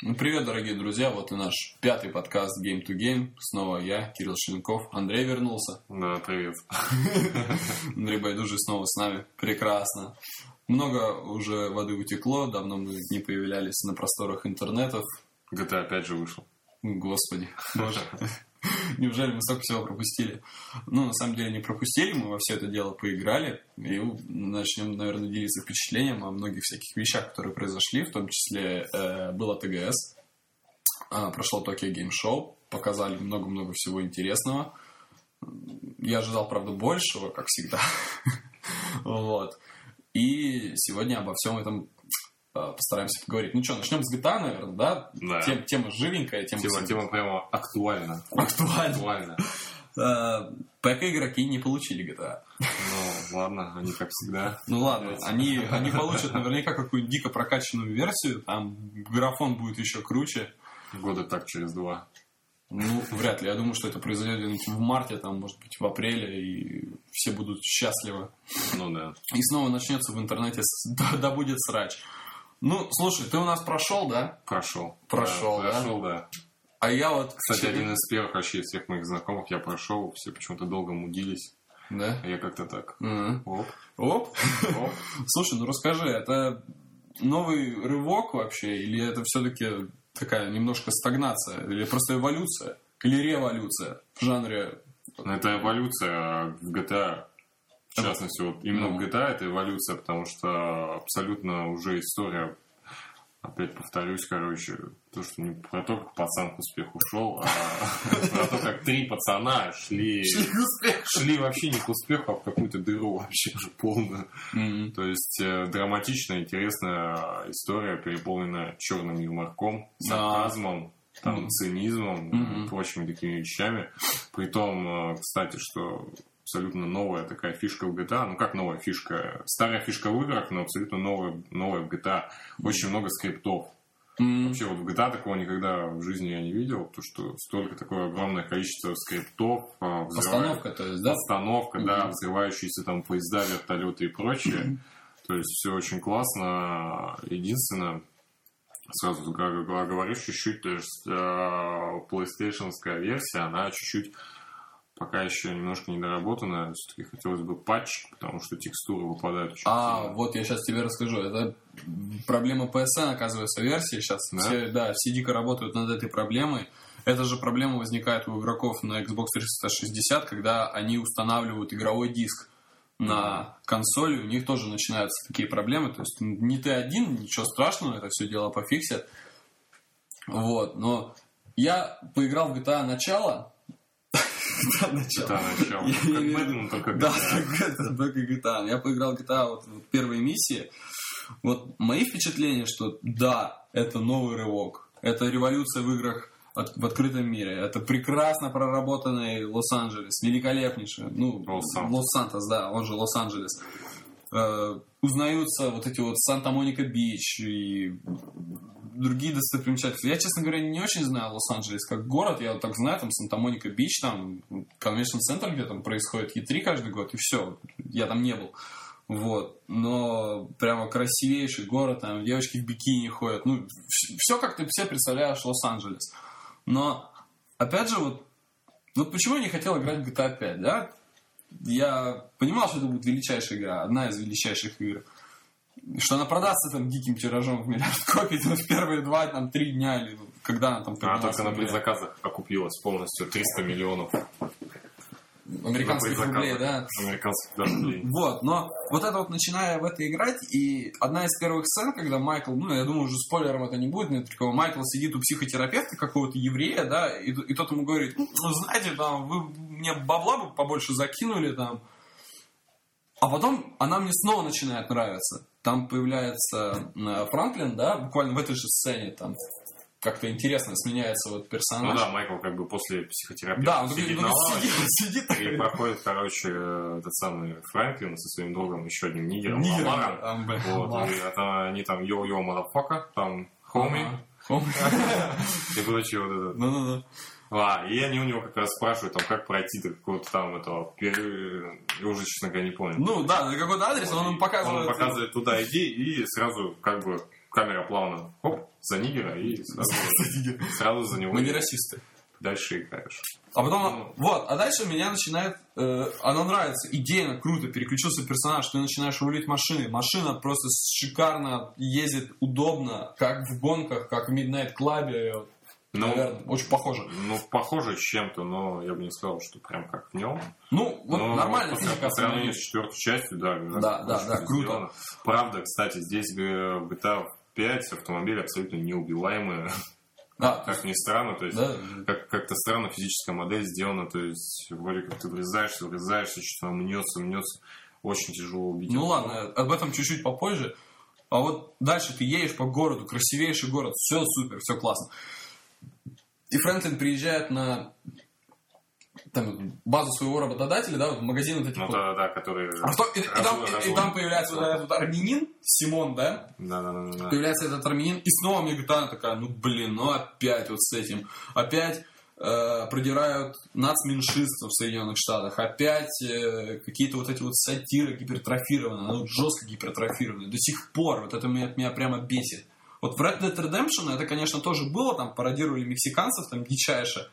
Ну, привет, дорогие друзья, вот и наш пятый подкаст Game to Game. Снова я, Кирилл Шеленков. Андрей вернулся. Да, привет. Андрей Байдужий снова с нами. Прекрасно. Много уже воды утекло, давно мы не появлялись на просторах интернетов. GTA опять же вышел. Господи, боже. Неужели мы столько всего пропустили? Ну, на самом деле, не пропустили, мы во все это дело поиграли. И начнем, наверное, делиться впечатлением о многих всяких вещах, которые произошли. В том числе э, было ТГС, э, прошло Токио Гейм Шоу, показали много-много всего интересного. Я ожидал, правда, большего, как всегда. вот. И сегодня обо всем этом постараемся поговорить. Ну что, начнем с GTA, наверное, да? Да. Тем, тема живенькая, тема... Тема, тема прямо актуальна. Актуальна. Актуальна. Э, Пока игроки не получили GTA. Ну, ладно, они как всегда. Ну ладно, они, они получат наверняка какую-нибудь дико прокачанную версию, там графон будет еще круче. Года так через два. Ну, вряд ли. Я думаю, что это произойдет в марте, там, может быть, в апреле, и все будут счастливы. Ну да. И снова начнется в интернете, с- да, да будет срач. Ну, слушай, ты у нас прошел, да? Прошел. Прошел, да? Прошел, да. А я вот... Кстати, вчера- один из первых вообще из всех моих знакомых я прошел, все почему-то долго мудились, Да? а я как-то так. Мгм. Оп, Оп. оп. Слушай, ну расскажи, это новый рывок вообще, или это все-таки такая немножко стагнация, или просто эволюция, или революция в жанре... Ну, это эволюция в GTA. В частности, вот именно в GTA это эволюция, потому что абсолютно уже история, опять повторюсь, короче, то, что не про то, как пацан к успеху шел, а про то, как три пацана шли, шли вообще не к успеху, а в какую-то дыру вообще уже полную. То есть э, драматичная, интересная история, переполненная черным юморком, сарказмом, там, цинизмом и прочими такими вещами. Притом, э, кстати, что абсолютно новая такая фишка в GTA. Ну, как новая фишка? Старая фишка в играх, но абсолютно новая, новая в GTA. Очень много скриптов. М. Вообще, вот в GTA такого никогда в жизни я не видел, то что столько такое огромное количество скриптов, а, взрывает- Постановка, то есть, да? Постановка, да, Мгм. взрывающиеся там поезда, вертолеты и прочее. То есть все очень классно. Единственное, сразу г- г- говорю чуть-чуть, то есть э, PlayStation версия, она чуть-чуть пока еще немножко недоработанная. Все-таки хотелось бы патч, потому что текстуры выпадают очень А, сильно. вот я сейчас тебе расскажу. Это проблема PSN, оказывается, версии. Сейчас Да? все, да, все дико работают над этой проблемой. Эта же проблема возникает у игроков на Xbox 360, когда они устанавливают игровой диск на консоли, у них тоже начинаются такие проблемы. То есть не ты один, ничего страшного, это все дело пофиксят. Вот, но я поиграл в GTA начало. GTA начало. Это начало. Я- Как Бэтмен, только Да, GTA. это, только GTA. Я поиграл GTA вот в первой миссии. Вот мои впечатления, что да, это новый рывок. Это революция в играх от- в открытом мире. Это прекрасно проработанный Лос-Анджелес. Великолепнейший. Ну, Лос-Сантос. Лос-Сантос, да, он же Лос-Анджелес. Э, узнаются вот эти вот Санта-Моника-Бич и другие достопримечательности. Я, честно говоря, не очень знаю Лос-Анджелес как город. Я вот так знаю, там Санта-Моника-Бич, там конвеншн-центр, где там происходит Е3 каждый год, и все. Я там не был. Вот. Но прямо красивейший город, там девочки в бикини ходят. Ну, все как ты все представляешь Лос-Анджелес. Но, опять же, вот, ну почему я не хотел играть в GTA 5, да? Я понимал, что это будет величайшая игра, одна из величайших игр. Что она продастся там диким тиражом в миллиард копий там, в первые два, там, три дня, или когда она там Она поднялась только на предзаказах окупилась полностью 300 миллионов. Американских рублей, да. Американских да, рублей. Вот, но вот это вот начиная в это играть, и одна из первых сцен, когда Майкл, ну, я думаю, уже спойлером это не будет, но такого, Майкл сидит у психотерапевта какого-то еврея, да, и, и тот ему говорит, ну, знаете, там, вы мне бабла бы побольше закинули, там, а потом она мне снова начинает нравиться. Там появляется э, Франклин, да, буквально в этой же сцене, там, как-то интересно сменяется вот Ну персонаж. да, Майкл как бы после психотерапии Да, он сидит на ну, лавочке, сидит, сидит И проходит, короче, этот самый Франклин со своим другом, еще одним нигером, Нигер, Ламаром. там, бля, Вот, и это они там йо-йо, мадафака, там хоми и прочее вот это. Ну-ну-ну. А, и они у него как раз спрашивают, там, как пройти до какого-то там этого, я уже, честно говоря, не помню. Ну да, на какой-то адрес, он им Он показывает. показывает туда иди, и сразу как бы камера плавно, хоп, за нигера и сразу, сразу за него Мы не расисты. дальше играешь. А потом, Ну. вот, а дальше меня начинает, э, оно нравится, идейно, круто, переключился персонаж, ты начинаешь рулить машиной, машина просто шикарно ездит, удобно, как в гонках, как в Midnight Club, Ну, наверное, очень похоже. ну, похоже с чем-то, но я бы не сказал, что прям как в нем. Ну, вот Но нормально по, по сравнению с четвертой частью, да. Да, да, да, круто. сделано. Правда, кстати, здесь э, GTA 5 автомобили абсолютно неубиваемые, Да, как ни странно, то есть да, как- как-то странно физическая модель сделана, то есть вроде как ты врезаешься, врезаешься, что-то мнется, мнется, очень тяжело убить. Ну ладно, об этом чуть-чуть попозже. А вот дальше ты едешь по городу, красивейший город, все супер, все классно. И Фрэнклин приезжает на там, базу своего работодателя, да, вот магазин вот этих Ну да, да, который... А и, и там, и- и там появляется вот этот армянин, Симон, да? Да, да, да, да. Появляется этот армянин, и снова мне GTA такая, ну блин, ну опять вот с этим. Опять э, продирают нацменьшинства в Соединенных Штатах. Опять э, какие-то вот эти вот сатиры гипертрофированные, ну жестко гипертрофированные. До сих пор вот это меня, меня прямо бесит. Вот в Red Dead Redemption это, конечно, тоже было, там пародировали мексиканцев, там дичайше.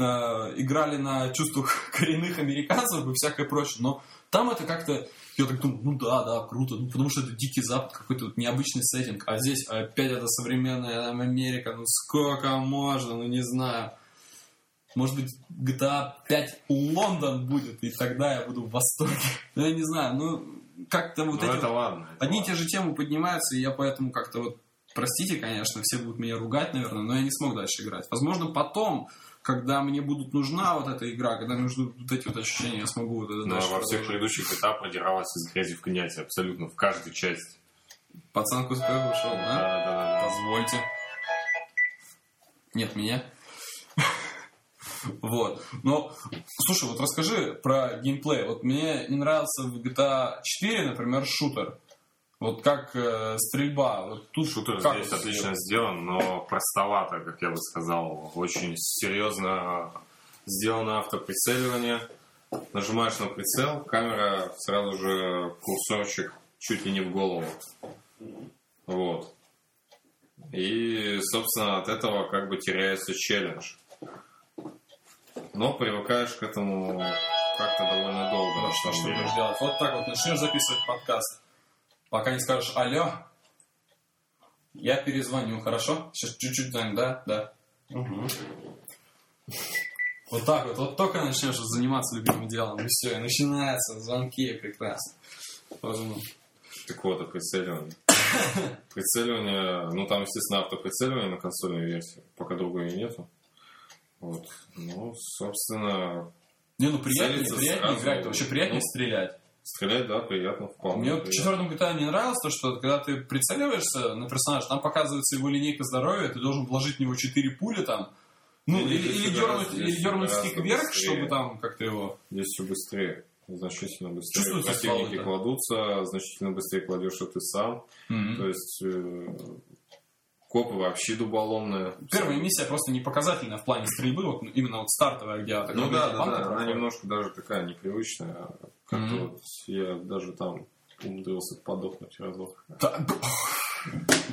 Э, играли на чувствах коренных американцев и всякое прочее. Но там это как-то... Я так думаю, ну да, да, круто. Ну, потому что это дикий запад, какой-то вот необычный сеттинг. А здесь опять это современная там, Америка. Ну сколько можно, ну не знаю. Может быть, GTA 5 Лондон будет, и тогда я буду в восторге. Ну, я не знаю, ну, как-то вот Ну эти это вот- ладно. это Одни и те же темы поднимаются, и я поэтому как-то вот, простите, конечно, все будут меня ругать, наверное, но я не смог дальше играть. Возможно, потом, когда мне будут нужна вот эта игра, когда мне нужны вот эти вот ощущения, я смогу вот это Но дальше Ну, во всех продолжить. предыдущих этапах продиралась из грязи в князи, абсолютно, в каждой части. Пацан к успеху ушел, Да, да? да, да. да. Позвольте. Нет, меня. Вот. Но, слушай, вот расскажи про геймплей. Вот мне не нравился в GTA 4, например, шутер. Вот как э, стрельба. Вот тут Шутер как здесь это отлично сделан, но простовато, как я бы сказал. Очень серьезно сделано автоприцеливание. Нажимаешь на прицел, камера сразу же курсорчик чуть ли не в голову. Вот. И, собственно, от этого как бы теряется челлендж. Но привыкаешь к этому как-то довольно долго. Ну, на что, что деле. будешь делать? Вот так вот начнешь записывать подкаст. Пока не скажешь алло, я перезвоню, хорошо? Сейчас чуть-чуть занят, да? Да. Вот так вот, вот только начнешь заниматься любимым делом, и все, и начинаются звонки, прекрасно. Возможно. Так вот, о прицеливании. Прицеливание, ну там, естественно, автоприцеливание на консольной версии, пока другой нету. Вот. Ну, собственно, Не, ну приятнее, приятнее сразу. играть, вообще приятнее Ну, стрелять. Стрелять, да, приятно, вполне. Мне вот в приятно. четвертом GTA не нравилось то, что когда ты прицеливаешься на персонажа, там показывается его линейка здоровья, ты должен вложить в него 4 пули там. Ну, Или или, или дернуть, или дернуть стик вверх, быстрее. чтобы там как-то его... Здесь все быстрее, значительно быстрее. Чувствуется Противники стволы-то. кладутся, значительно быстрее кладешь, что ты сам. То есть э, копы вообще дуболомные. Первая миссия просто не показательная в плане стрельбы, вот именно вот стартовая, где Ну да, да, да, она немножко даже такая непривычная. Как-то Мгм. вот я даже там умудрился подохнуть разок. Да,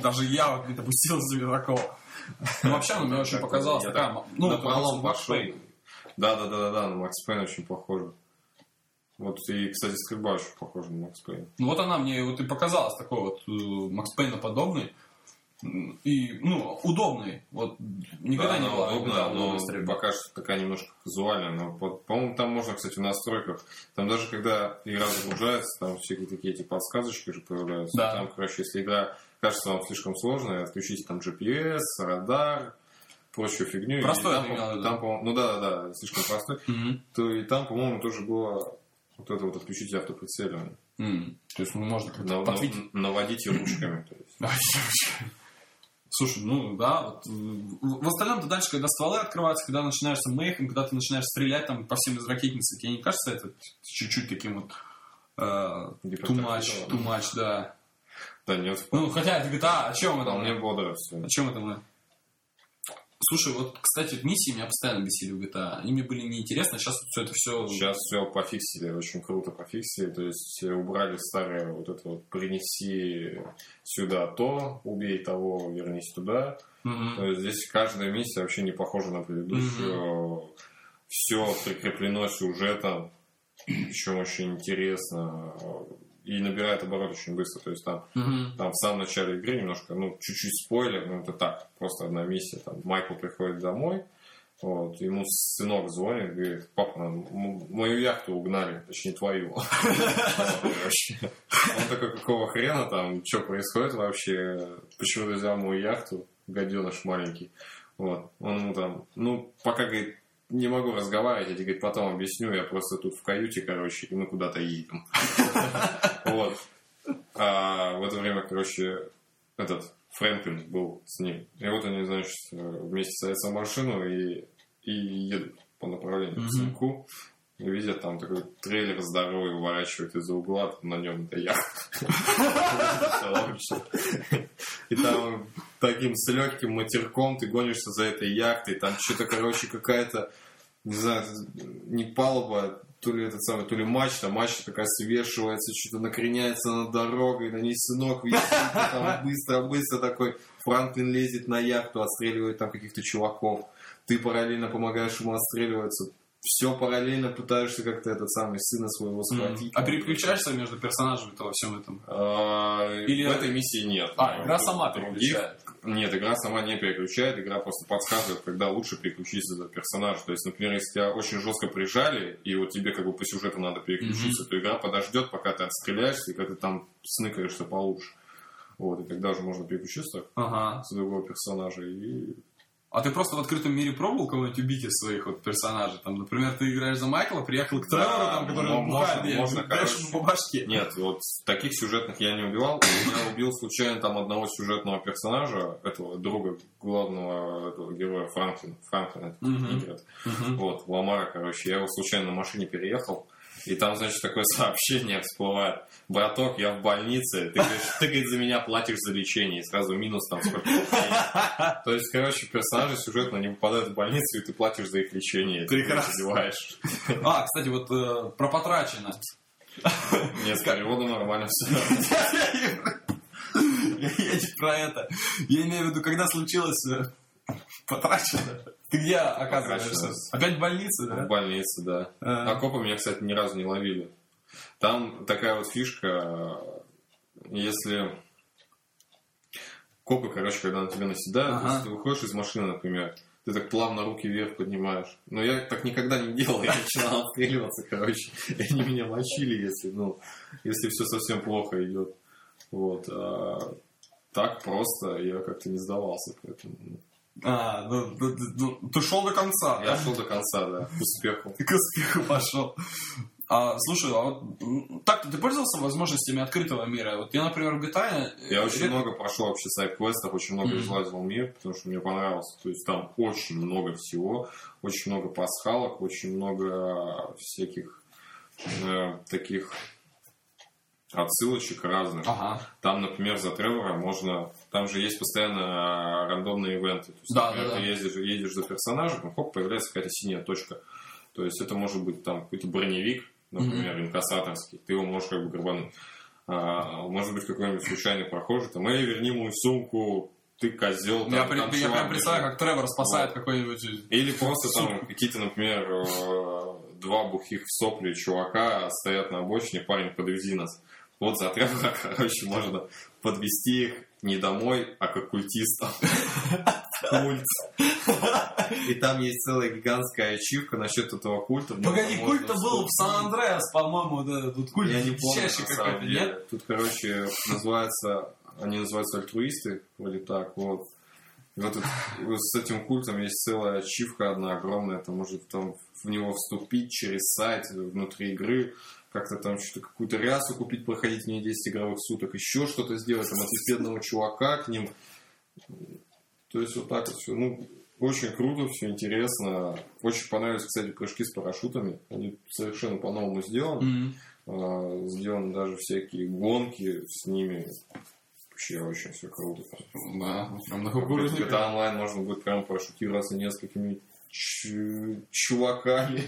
Даже я вот не допустил себе такого. Ну, вообще, ну, мне очень показалось Я такая... Ну, на пролом пошел. Да, да, да, да, да, на Макс Пейн очень похоже. Вот и, кстати, стрельба очень похожа на Макс Пейн. Ну, вот она мне вот и показалась такой вот э, Макс Пейна подобный. И, ну, удобный. Вот никогда Да, не она было удобная, никогда но стрельбы. пока что такая немножко казуальная. Но, по- по-моему, там можно, кстати, в настройках. Там даже когда игра загружается, там всякие такие эти подсказочки же появляются. Да. Там, короче, если игра кажется вам слишком сложной, отключите там GPS, радар, прочую фигню. И Простой там, в виду? там, по-моему, ну да, да, да, слишком простой. Мгм. То и там, по-моему, тоже было вот это вот отключить автоприцеливание. М, То есть, ну, можно как-то Нав- подвигать. наводите ручками. То есть. Слушай, ну да, вот э, в в остальном ты дальше, когда стволы открываются, когда начинаешься мейхом, когда ты начинаешь стрелять там по всем из ракетницы, тебе не кажется это чуть-чуть таким вот э, much, too much, да. Да нет, Ну, хотя это GTA, о чем это вполне бодро все. О чем это мы? Слушай, вот, кстати, миссии меня постоянно бесили в GTA. Они мне были неинтересны, сейчас все это все... Сейчас все пофиксили, очень круто пофиксили. То есть убрали старое вот это вот принеси сюда то, убей того, вернись туда. То есть здесь каждая миссия вообще не похожа на предыдущую. Все прикреплено сюжетом, еще очень интересно и набирает оборот очень быстро. То есть там, Мгм. там в самом начале игры немножко, ну, чуть-чуть спойлер, но это так, просто одна миссия. Там Майкл приходит домой, вот, ему сынок звонит, говорит, папа, мою яхту угнали, точнее твою. Он такой, какого хрена там, что происходит вообще, почему ты взял мою яхту, гаденыш маленький. Вот, он ему там, ну, пока, говорит, не могу разговаривать, я тебе, говорит, потом объясню, я просто тут в каюте, короче, и мы куда-то едем. Вот. А в это время, короче, этот Фрэнклин был с ним. И вот они, значит, вместе садятся в машину и, и едут по направлению к замку. И видят, там такой трейлер здоровый выворачивает из-за угла, на нем это яхта. И там таким с легким матерком ты гонишься за этой яхтой, там что-то, короче, какая-то, не знаю, не палуба, то ли этот самый, то ли мачта, мачта такая свешивается, что-то накреняется над дорогой, на ней сынок висит, там быстро-быстро такой Франклин лезет на яхту, отстреливает там каких-то чуваков, ты параллельно помогаешь ему отстреливаться, все параллельно пытаешься как-то этот самый сына своего схватить. А переключаешься между персонажами-то во всем этом? А, Или- В этой миссии нет. А, игра сама переключает. Нет, игра сама не переключает, игра просто подсказывает, когда лучше переключиться за персонажа. То есть, например, если тебя очень жестко прижали, и вот тебе как бы по сюжету надо переключиться, то игра подождет, пока ты отстреляешься, и когда ты там сныкаешься получше. Вот, и тогда уже можно переключиться Ага. с другого персонажа и А ты просто в открытом мире пробовал кого-нибудь убить из своих вот персонажей? Там, например, ты играешь за Майкла, приехал к Тревору, там, который ну, бухает, можно- можно, короче. по башке. Нет, вот таких сюжетных я не убивал. Я убил случайно там одного сюжетного персонажа, этого друга главного этого героя Франклина. Франклина, это играет. Мгм. Вот, Ламара, короче. Я его случайно на машине переехал. И там, значит, такое сообщение всплывает. Браток, я в больнице. Ты, говоришь, ты говорит, за меня платишь за лечение. И сразу минус там сколько. То есть, короче, персонажи сюжетно не попадают в больницу, и ты платишь за их лечение. Ты Прекрасно. А, кстати, вот э, про потрачено. Нет, с переводом нормально все. Я я не про это. Я имею в виду, когда случилось э, потрачено. Ты где оказываешься? Опять в больнице, В да? больнице, да. А. А копы меня, кстати, ни разу не ловили. Там такая вот фишка, если копы, короче, когда на тебя наседают, Ага. если ты выходишь из машины, например, ты так плавно руки вверх поднимаешь. Но я так никогда не делал, я начинал отстреливаться, короче. И они меня мочили, если, ну, если все совсем плохо идет. Вот. А так просто я как-то не сдавался. Поэтому ну, А, ну, ну, ну, ты шел до конца, я да? шел до конца, да, к успеху. К успеху пошел. А, слушай, а вот м, так-то ты пользовался возможностями открытого мира? Вот я, например, в GTA... Я э, очень ред- много прошел вообще сайт-квестов, очень много Мгм. излазил мир, потому что мне понравился. То есть там очень много всего, очень много пасхалок, очень много всяких э, таких отсылочек разных. Ага. Там, например, за Тревора можно... Там же есть постоянно э, рандомные ивенты. То есть, Да, например, да, ты да. ездишь, едешь за персонажем, и хоп, появляется какая-то синяя точка. То есть это может быть там какой-то броневик, например, инкассаторский. Ты его можешь как бы грабануть. А, может быть, какой-нибудь случайный прохожий, там, эй, верни мою сумку, ты козел. Я, там, при- там я прям представляю, как Тревор спасает Вот. какой-нибудь... Или просто там какие-то, например, э, два бухих в сопли чувака стоят на обочине, парень, подвези нас. Вот за Тревора, короче, можно подвести их не домой, а к оккультистам. Культ. И там есть целая гигантская ачивка насчет этого культа. Погоди, культ-то был в. Сан-Андреас, по-моему, этот вот культ. Я не помню, на самом деле. Тут, короче, называется, они называются альтруисты, вроде так, вот. И вот с этим культом есть целая ачивка одна огромная, там может там в него вступить через сайт внутри игры, как-то там что-то какую-то рясу купить, проходить в ней 10 игровых суток, еще что-то сделать, там отвести одного чувака к ним. То есть вот так вот все. Ну, очень круто, все интересно. Очень понравились, кстати, прыжки с парашютами. Они совершенно по-новому сделаны. А, сделаны даже всякие гонки с ними. вообще очень все круто. Да, прям на Это кукурузнике. онлайн можно будет прям пошутироваться несколькими ч- чуваками.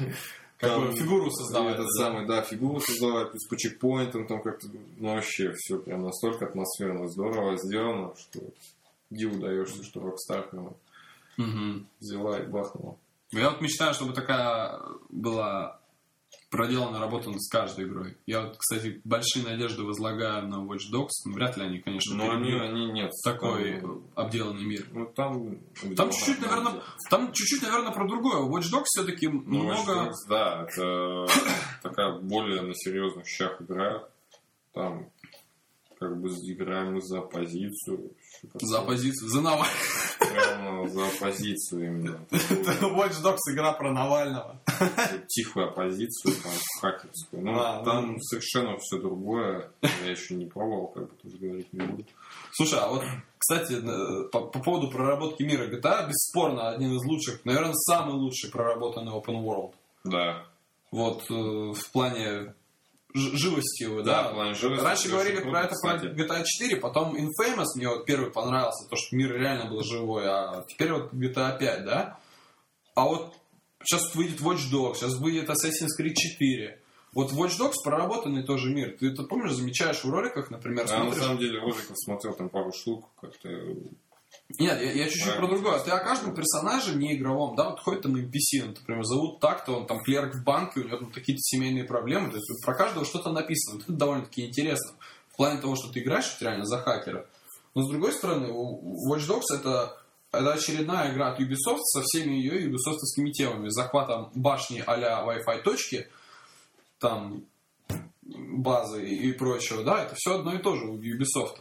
Какую Там фигуру создавать, Этот да. самый, да, фигуру создавать, плюс по чекпоинтам, там как-то, ну, вообще все прям настолько атмосферно, здорово сделано, что диву даешься, что Rockstar прям Мгм. взяла и бахнула. Я вот мечтаю, чтобы такая была проделана работа с каждой игрой. Я вот, кстати, большие надежды возлагаю на Watch Dogs. Ну, вряд ли они, конечно, Но они, они нет. такой там, обделанный мир. ну, там... Там чуть-чуть, наверное, там чуть-чуть, наверное, про другое. Watch Dogs все-таки Ну, много... Watch Dogs, да, это такая более на серьезных щах игра. Там как бы играем за оппозицию. За оппозицию. За Навального. Прямо за оппозицию именно. Watch Dogs игра про Навального. Тихую оппозицию, там, хакерскую. Ну, А, там совершенно все другое. Я еще не пробовал, как бы тоже говорить не буду. Слушай, а вот, кстати, э, по, по поводу проработки мира GTA, бесспорно, один из лучших, наверное, самый лучший проработанный open world. Да. Вот э, в плане живости его, Да, да. живости Раньше говорили круто, про это кстати. про GTA 4, потом Infamous мне вот первый понравился, то, что мир реально был живой, а теперь вот GTA 5, да? А вот сейчас выйдет Watch Dogs, сейчас выйдет Assassin's Creed 4. Вот Watch Dogs проработанный тоже мир. Ты это помнишь, замечаешь в роликах, например, А на смотришь... самом деле роликов смотрел там пару штук, как-то Нет, я, я чуть-чуть про другое. Ты о каждом персонаже не игровом, да, вот ходит там NPC, он, например, зовут так-то, он там клерк в банке, у него там какие-то семейные проблемы, то есть про каждого что-то написано. Вот это довольно-таки интересно. В плане того, что ты играешь реально за хакера. Но с другой стороны, Watch Dogs это, это очередная игра от Ubisoft со всеми ее юбисофтовскими темами. Захватом башни а-ля Wi-Fi точки, там базы и прочего, да, это все одно и то же у Ubisoft.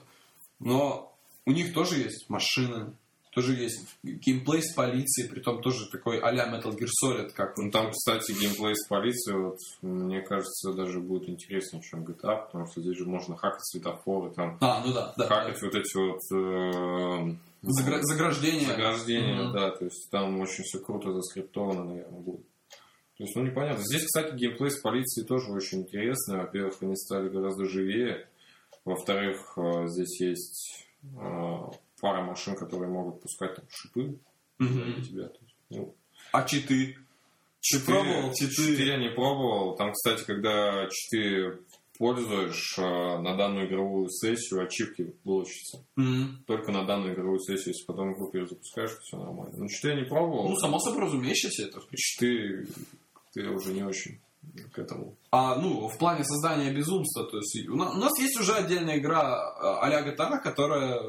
Но у них тоже есть машины, тоже есть геймплей с полицией, притом тоже такой а-ля Metal Gear Solid, как Ну, там, кстати, геймплей с полицией, вот, мне кажется, даже будет интереснее, чем GTA, потому что здесь же можно хакать светофоры, там, А, ну да, да. хакать вот эти вот э, Загра- заграждение. заграждения, Мгм. да, то есть там очень все круто заскриптовано, наверное, будет. То есть, ну, непонятно. Здесь, кстати, геймплей с полицией тоже очень интересный. Во-первых, они стали гораздо живее. Во-вторых, э, здесь есть пара машин, которые могут пускать там шипы для тебя. То есть, ну, А читы? Ты пробовал читы? 4 я не пробовал. Там, кстати, когда 4 пользуешь э, на данную игровую сессию, ачивки получится. Мгм. Только на данную игровую сессию, если потом игру перезапускаешь, то все нормально. Ну, 4 я не пробовал. Ну, само собой разумеющееся это. 4 ты уже не очень к этому. А, ну, в плане создания безумства, то есть у на- у нас есть уже отдельная игра а, а-ля GTA, которая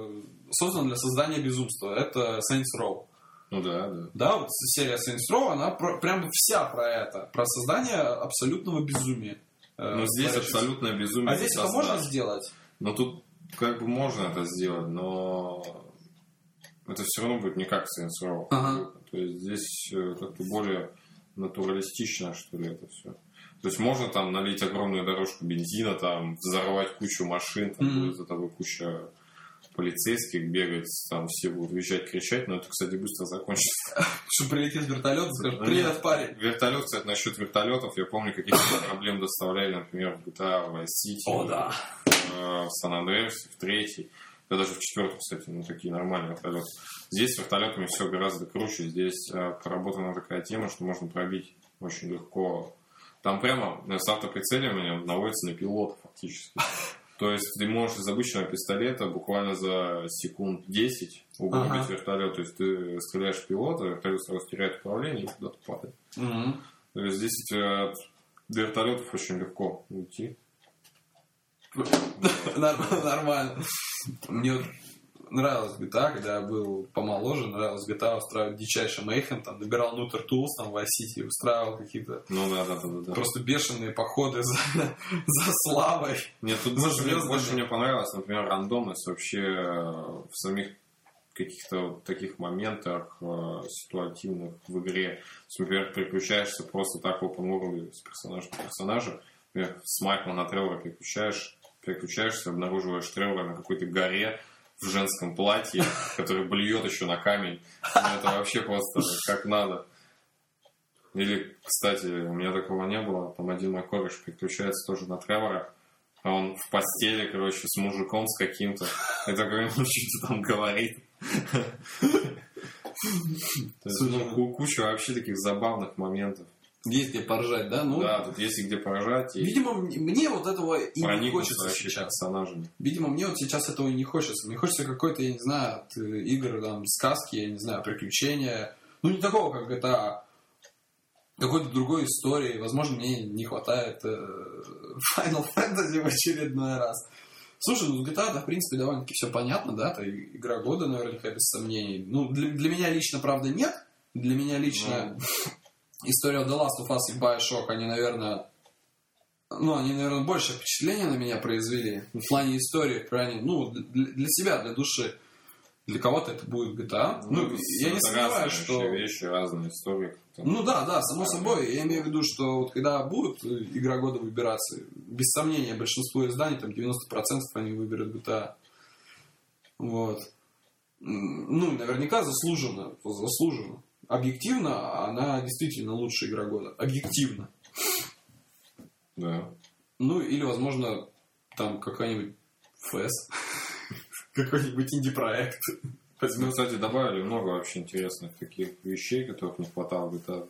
создана для создания безумства. Это Saints Row. Ну да, да. Да, вот серия Saints Row, она про- прям вся про это, про создание абсолютного безумия. Э, Но здесь творчества. абсолютное безумие. А здесь это можно сделать? Ну тут как бы можно это сделать, но это все равно будет не как Saints Row. Ага. То есть здесь э, как-то более натуралистично, что ли, это все. То есть можно там налить огромную дорожку бензина, там взорвать кучу машин, там Мгм. будет за тобой куча полицейских бегать, там все будут визжать, кричать, но это, кстати, быстро закончится. Что прилетит вертолет и скажет, привет, парень. Вертолет, кстати, насчет вертолетов, я помню, каких-то проблем доставляли, например, в GTA Vice City. э, в Сан Андреасе, в третий, да даже в четвертом, кстати, ну такие нормальные вертолеты. Здесь с вертолетами все гораздо круче. Здесь э, проработана такая тема, что можно пробить очень легко. Там прямо э, с автоприцеливанием наводится на пилота фактически. То есть ты можешь из обычного пистолета буквально за секунд 10 угробить Ага. вертолет. То есть ты стреляешь в пилота, вертолет сразу теряет управление и куда-то падает. Мгм. То есть здесь э, от вертолетов очень легко уйти. Нор- Нормально. Мне вот нравилось GTA, когда я был помоложе, нравилось GTA устраивать дичайший мейхем, там, набирал Нутер Тулс, там, в City, устраивал какие-то Ну да, да, да, да. просто бешеные походы за, за славой. Нет, тут больше, мне- больше мне понравилось, например, рандомность вообще э, в самих каких-то таких моментах э, ситуативных в игре. Например, переключаешься просто так open world с персонажа на персонажа. Например, с Майкла на Тревора переключаешь, переключаешься, обнаруживаешь Тревора на какой-то горе в женском платье, который блюет еще на камень. Ну, это вообще просто как надо. Или, кстати, у меня такого не было. Там один мой кореш переключается тоже на Тревора. А он в постели, короче, с мужиком, с каким-то. И такой, ну, что там говорит. Есть, ну, ку- куча вообще таких забавных моментов. Есть где поржать, да? Ну, Да, тут есть и где поржать, и видимо, мне вот этого и не хочется сейчас. персонажами. Видимо, мне вот сейчас этого и не хочется. Мне хочется какой-то, я не знаю, от, э, игр, там, сказки, я не знаю, приключения. Ну, не такого, как GTA. Какой-то другой истории. Возможно, мне не хватает э, Final Fantasy в очередной раз. Слушай, ну с GTA, в принципе, довольно-таки все понятно, да? Это игра года, наверняка, без сомнений. Ну, для, для меня лично, правда, нет. Для меня лично история The Last of Us и Bioshock, они, наверное, ну, они, наверное, больше впечатления на меня произвели в плане истории, в плане, ну, для, для себя, для души. Для кого-то это будет GTA. Ну, я не сомневаюсь, что... вещи, разные истории. Ну да, да, само собой. Я имею в виду, что вот когда будет э, игра года выбираться, без сомнения, большинство изданий, там 90% они выберут GTA. Вот. М, Ну, наверняка заслуженно. Заслуженно. Объективно она действительно лучшая игра года. Объективно. Да. Ну, или, возможно, там какая-нибудь ФЭС. Какой-нибудь инди-проект. Ну, кстати, добавили много вообще интересных таких вещей, которых не хватало. Это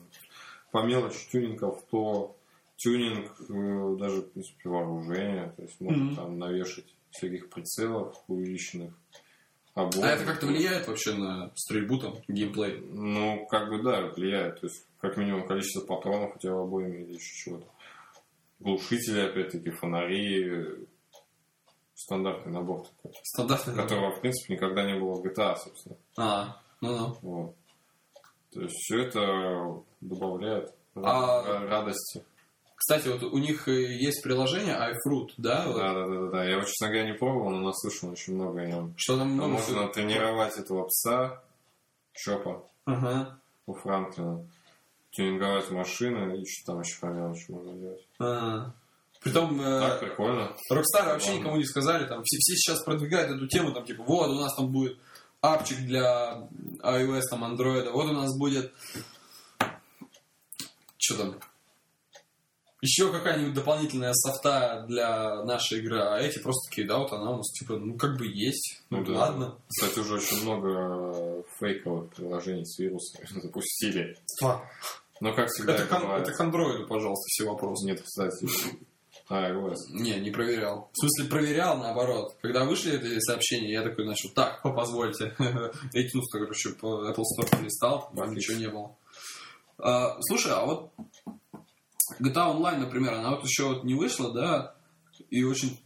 по мелочи тюнингов, то тюнинг э, даже, в принципе, вооружения. То есть можно там навешать всяких прицелов увеличенных. Обоев. А это как-то влияет вообще на стрельбу, там, геймплей? Ну, как бы да, влияет. То есть, как минимум, количество патронов у тебя в обоими или еще чего-то. Глушители, опять-таки, фонари. Стандартный набор такой. Стандартный набор. Которого, в принципе, никогда не было в GTA, собственно. А, ну-ну. Вот. То есть все это добавляет А- ра- радости. Кстати, вот у них э, есть приложение iFruit, да? вот? Да, да, да, да. Я честно говоря, не пробовал, но наслышал очень много о нем. Что там много Можно всего- тренировать этого пса, Чопа, Ага. у Франклина, тюнинговать машины и что там еще по мелочи можно делать. А. Притом, э, Так, прикольно. Rockstar вообще никому не сказали, там все, все сейчас продвигают эту тему, там типа, вот у нас там будет апчик для iOS, там, Android, вот у нас будет что там, еще какая-нибудь дополнительная софта для нашей игры, а эти просто такие, да, вот она у нас типа, ну как бы есть, ну, Ну да. ладно. Кстати, уже очень много э, фейковых приложений с вирусами запустили. Но, как всегда, Это, это к, бывает. это к Android, пожалуйста, все вопросы. Нет, кстати, iOS. Не, не проверял. В смысле, проверял, наоборот. Когда вышли эти сообщения, я такой начал, так, позвольте. iTunes, короче, по Apple Store полистал, там ничего не было. А, слушай, а вот GTA Online, например, она вот еще вот не вышла, да, и очень,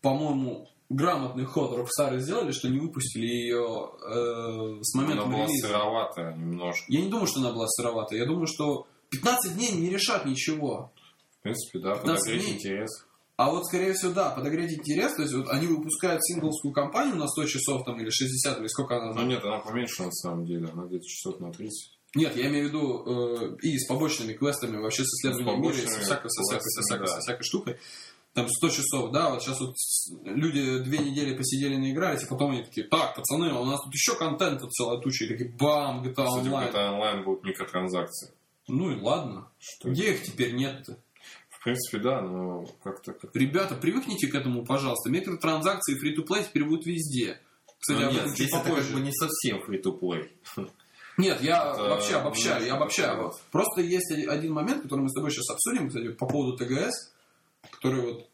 по-моему, грамотный ход Rockstar сделали, что не выпустили ее э, с момента Она была релиза. сыроватая немножко. Я не думаю, что она была сыроватая. Я думаю, что 15 дней не решат ничего. В принципе, да, 15 подогреть дней. интерес. А вот, скорее всего, да, подогреть интерес, то есть вот они выпускают сингловскую кампанию на 100 часов там или 60, или сколько она... Ну нет, она поменьше на самом деле, она где-то часов на 30. Нет, я имею в виду э, и с побочными квестами, вообще с исследованием мира, и со всякой, со всякой, со всякой, да. со всякой штукой. Там 100 часов, да, вот сейчас вот люди две недели посидели наигрались, и потом они такие, так, пацаны, а у нас тут еще контент тут целая туча, и такие, бам, GTA Кстати, Online. GTA Online будут микротранзакции. Ну и ладно. Что Где их теперь нет-то? В принципе, да, но как-то... Как... Ребята, привыкните к этому, пожалуйста. Микротранзакции фри-то-плей теперь будут везде. Кстати, Ну об нет, здесь это попозже. как бы не совсем free-to-play. Нет, я Это вообще обобщаю, я немножко обобщаю. вот. Просто есть один- момент, который мы с тобой сейчас обсудим, кстати, по поводу ТГС, который вот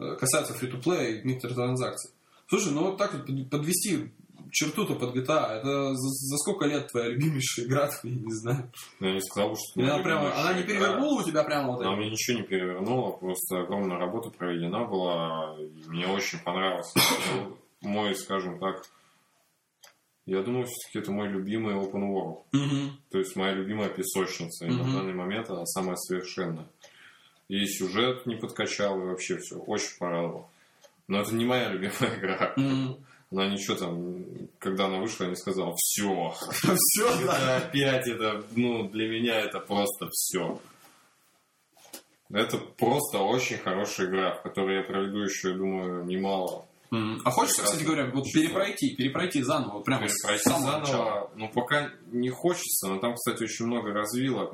э, касается фри-то-плея и микротранзакций. Слушай, ну вот так вот под- подвести черту-то под GTA, это за, за сколько лет твоя любимейшая игра, я не знаю. Я не сказал, что... Она, прямо, она не игра. перевернула у тебя прямо вот Она мне ничего не перевернула, просто огромная работа проведена была, и мне очень понравился. Это Мой, скажем так, я думаю, все-таки это мой любимый open world. Мгм. То есть моя любимая песочница. И на данный момент она самая совершенная. И сюжет не подкачал, и вообще все. Очень порадовал. Но это не моя любимая игра. Мгм. Она ничего там, когда она вышла, я не сказал, все. Все, опять это, ну, для меня это просто все. Это просто очень хорошая игра, в которой я проведу еще, думаю, немало. А хочется, кстати говоря, вот перепройти, перепройти заново, прямо с Пройти самого начала. заново, ну, пока не хочется, но там, кстати, очень много развилок.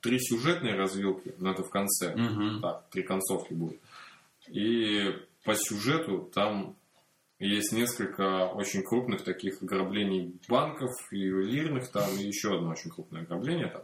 Три сюжетные развилки, но это в конце. Мгм. Так, три концовки будет. И по сюжету там есть несколько очень крупных таких ограблений банков, ювелирных там, и еще одно очень крупное ограбление там.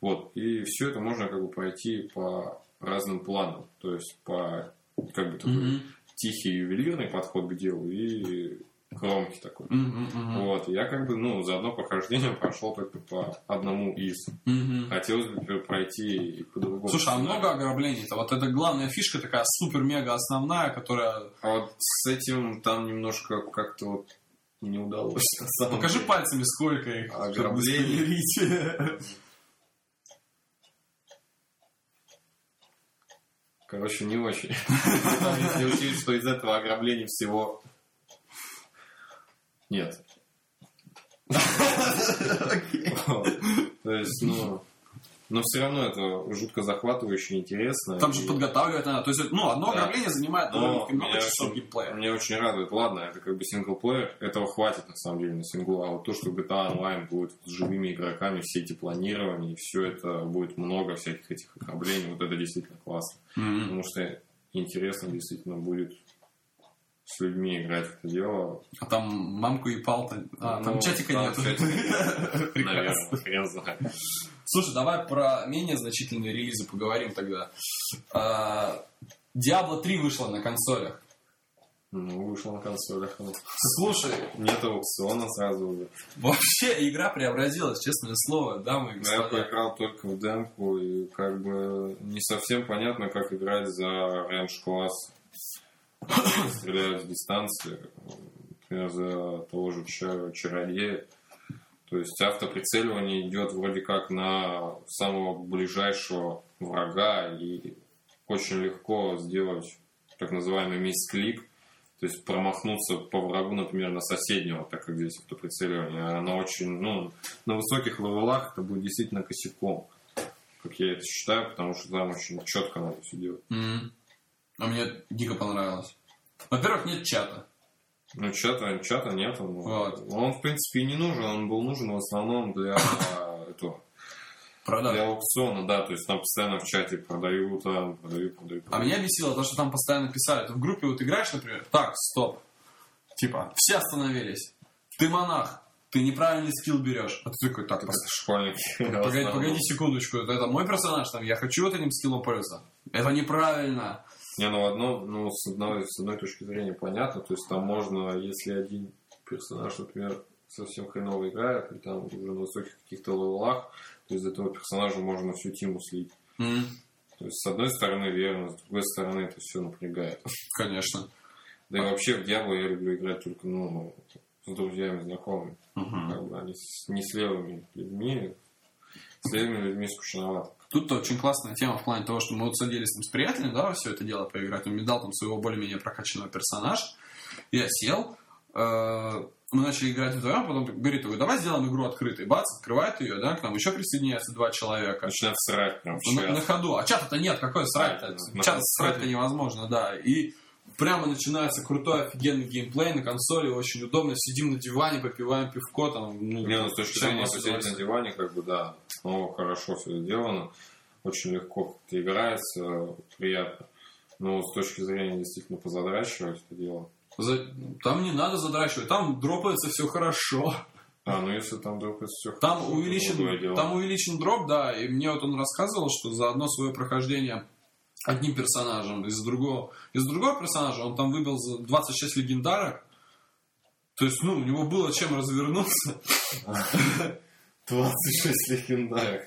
Вот. И все это можно как бы пройти по разным планам. То есть по как бы такой Мгм. Тихий ювелирный подход к делу и громкий такой. Мгм, мгм. Вот, я как бы, ну, за одно прохождение прошел только по одному из. Мгм. Хотелось бы пройти и по другому. Слушай, а много ограблений-то? Вот это главная фишка такая супер-мега основная, которая... А вот с этим там немножко как-то вот не удалось. Покажи деле. пальцами, сколько их. Ограблений. Короче, не очень. Если учесть, что из этого ограблений всего... Нет. То есть, ну... Но все равно это жутко захватывающе интересно. Там же И- подготавливать надо. То есть, ну, одно Да. ограбление занимает Но довольно-таки много часов очень- геймплея. Меня очень радует. Ладно, это как бы синглплеер. Этого хватит, на самом деле, на синглу. А вот то, что GTA Online будет с живыми игроками, все эти планирования, и все это будет много всяких этих ограблений, вот это действительно классно. Мгм. Потому что интересно действительно будет с людьми играть в это дело. А там мамку и пал-то... А, там Ну, чатика там нет. чатика. Наверное, хрен знает. Слушай, давай про менее значительные релизы поговорим тогда. А, Diablo 3 вышла на консолях. Ну, вышел на консолях. ну. Слушай, Нет аукциона сразу уже. вообще игра преобразилась, честное слово, дамы и Ну, Я поиграл только в демку, и как бы не совсем понятно, как играть за рейндж класс. Стреляют с дистанции, например, за того же ча- чародея. То есть автоприцеливание идет вроде как на самого ближайшего врага, и очень легко сделать так называемый мисс-клик, то есть промахнуться по врагу, например, на соседнего, так как здесь автоприцеливание. Она очень, ну, на высоких левелах это будет действительно косяком, как я это считаю, потому что там очень четко надо все делать. Мгм. А мне дико понравилось. Во-первых, нет чата. Ну, чата, чата нет. Он, Вот. он, в принципе, и не нужен. Он был нужен в основном для этого, Продаж. для аукциона, да. То есть там постоянно в чате продают, там, продают, продают. А меня бесило то, что там постоянно писали. Ты в группе вот играешь, например, так, стоп. Типа, все остановились. Ты монах. Ты неправильный скилл берешь. А ты такой, так, пос- школьники. в погоди, погоди секундочку. Это, это мой персонаж, там, я хочу вот этим скиллом пользоваться. Это неправильно. Не, ну одно, ну с одной, с одной точки зрения понятно, то есть там можно, если один персонаж, например, совсем хреново играет, и там уже на высоких каких-то левелах, то из этого персонажа можно всю тиму слить. М, То есть с одной стороны верно, с другой стороны это все напрягает. Конечно. Да и вообще в Diablo я люблю играть только, ну, с друзьями, знакомыми. Мгм. Как бы они с- не с левыми людьми. С левыми людьми скучновато. Тут очень классная тема в плане того, что мы вот садились там с приятелем, да, все это дело поиграть. Он мне дал там своего более-менее прокачанного персонажа. Я сел, э, мы начали играть вдвоем, потом говорит, такой, давай сделаем игру открытой. Бац, открывает ее, да, к нам еще присоединяются два человека. Начинает срать прям в На, на ходу. А чата-то нет, какой срать-то? Да, Чат срать-то невозможно, да. И прямо начинается крутой офигенный геймплей на консоли, очень удобно. Сидим на диване, попиваем пивко, там, ну, Не, ну, с точки зрения посидеть на диване, как бы, да, снова хорошо все сделано. Очень легко как-то играется, приятно. Но с точки зрения действительно позадрачивать это дело. За- Там не надо задрачивать, там дропается все хорошо. А, ну если там вдруг все Там увеличен, там увеличен дроп, да, и мне вот он рассказывал, что за одно свое прохождение одним персонажем из другого, из другого персонажа он там выбил за 26 легендарок. То есть, ну, у него было чем развернуться. 26 легендарок.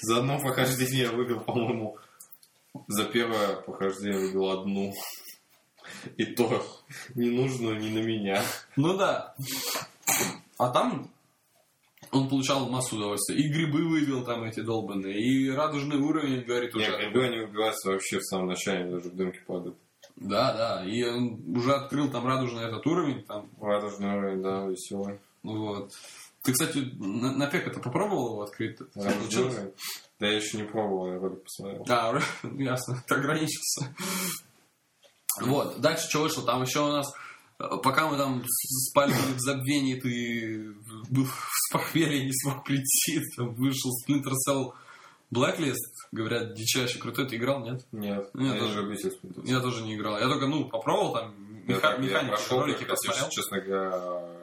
За одно похождение я выбил, по-моему, за первое похождение выбил одну. И то не нужную ни на меня. Ну да. А там он получал массу удовольствия. И грибы выбил там эти долбанные, и радужный уровень, говорит, уже. Нет, грибы они убиваются вообще в самом начале, даже в дымке падают. Да, да. И он уже открыл там радужный этот уровень, там, Радужный уровень, да, веселый. вот. Ты, кстати, на, на пек это попробовал его открыть? Радужный уровень. Да я еще не пробовал, я ролик посмотрел. А, уже? ясно, ты ограничился. Вот, дальше что вышло? Там еще у нас, пока мы там спали в забвении, ты был в похмелье, не смог прийти, там вышел Splinter Cell Blacklist, говорят, дичайше крутой. Ты играл, нет? Нет, Нет, я тоже. не любитель Splinter. Я тоже не играл. Я только, ну, попробовал там, меха- прошел, ролики посмотрел. честно говоря,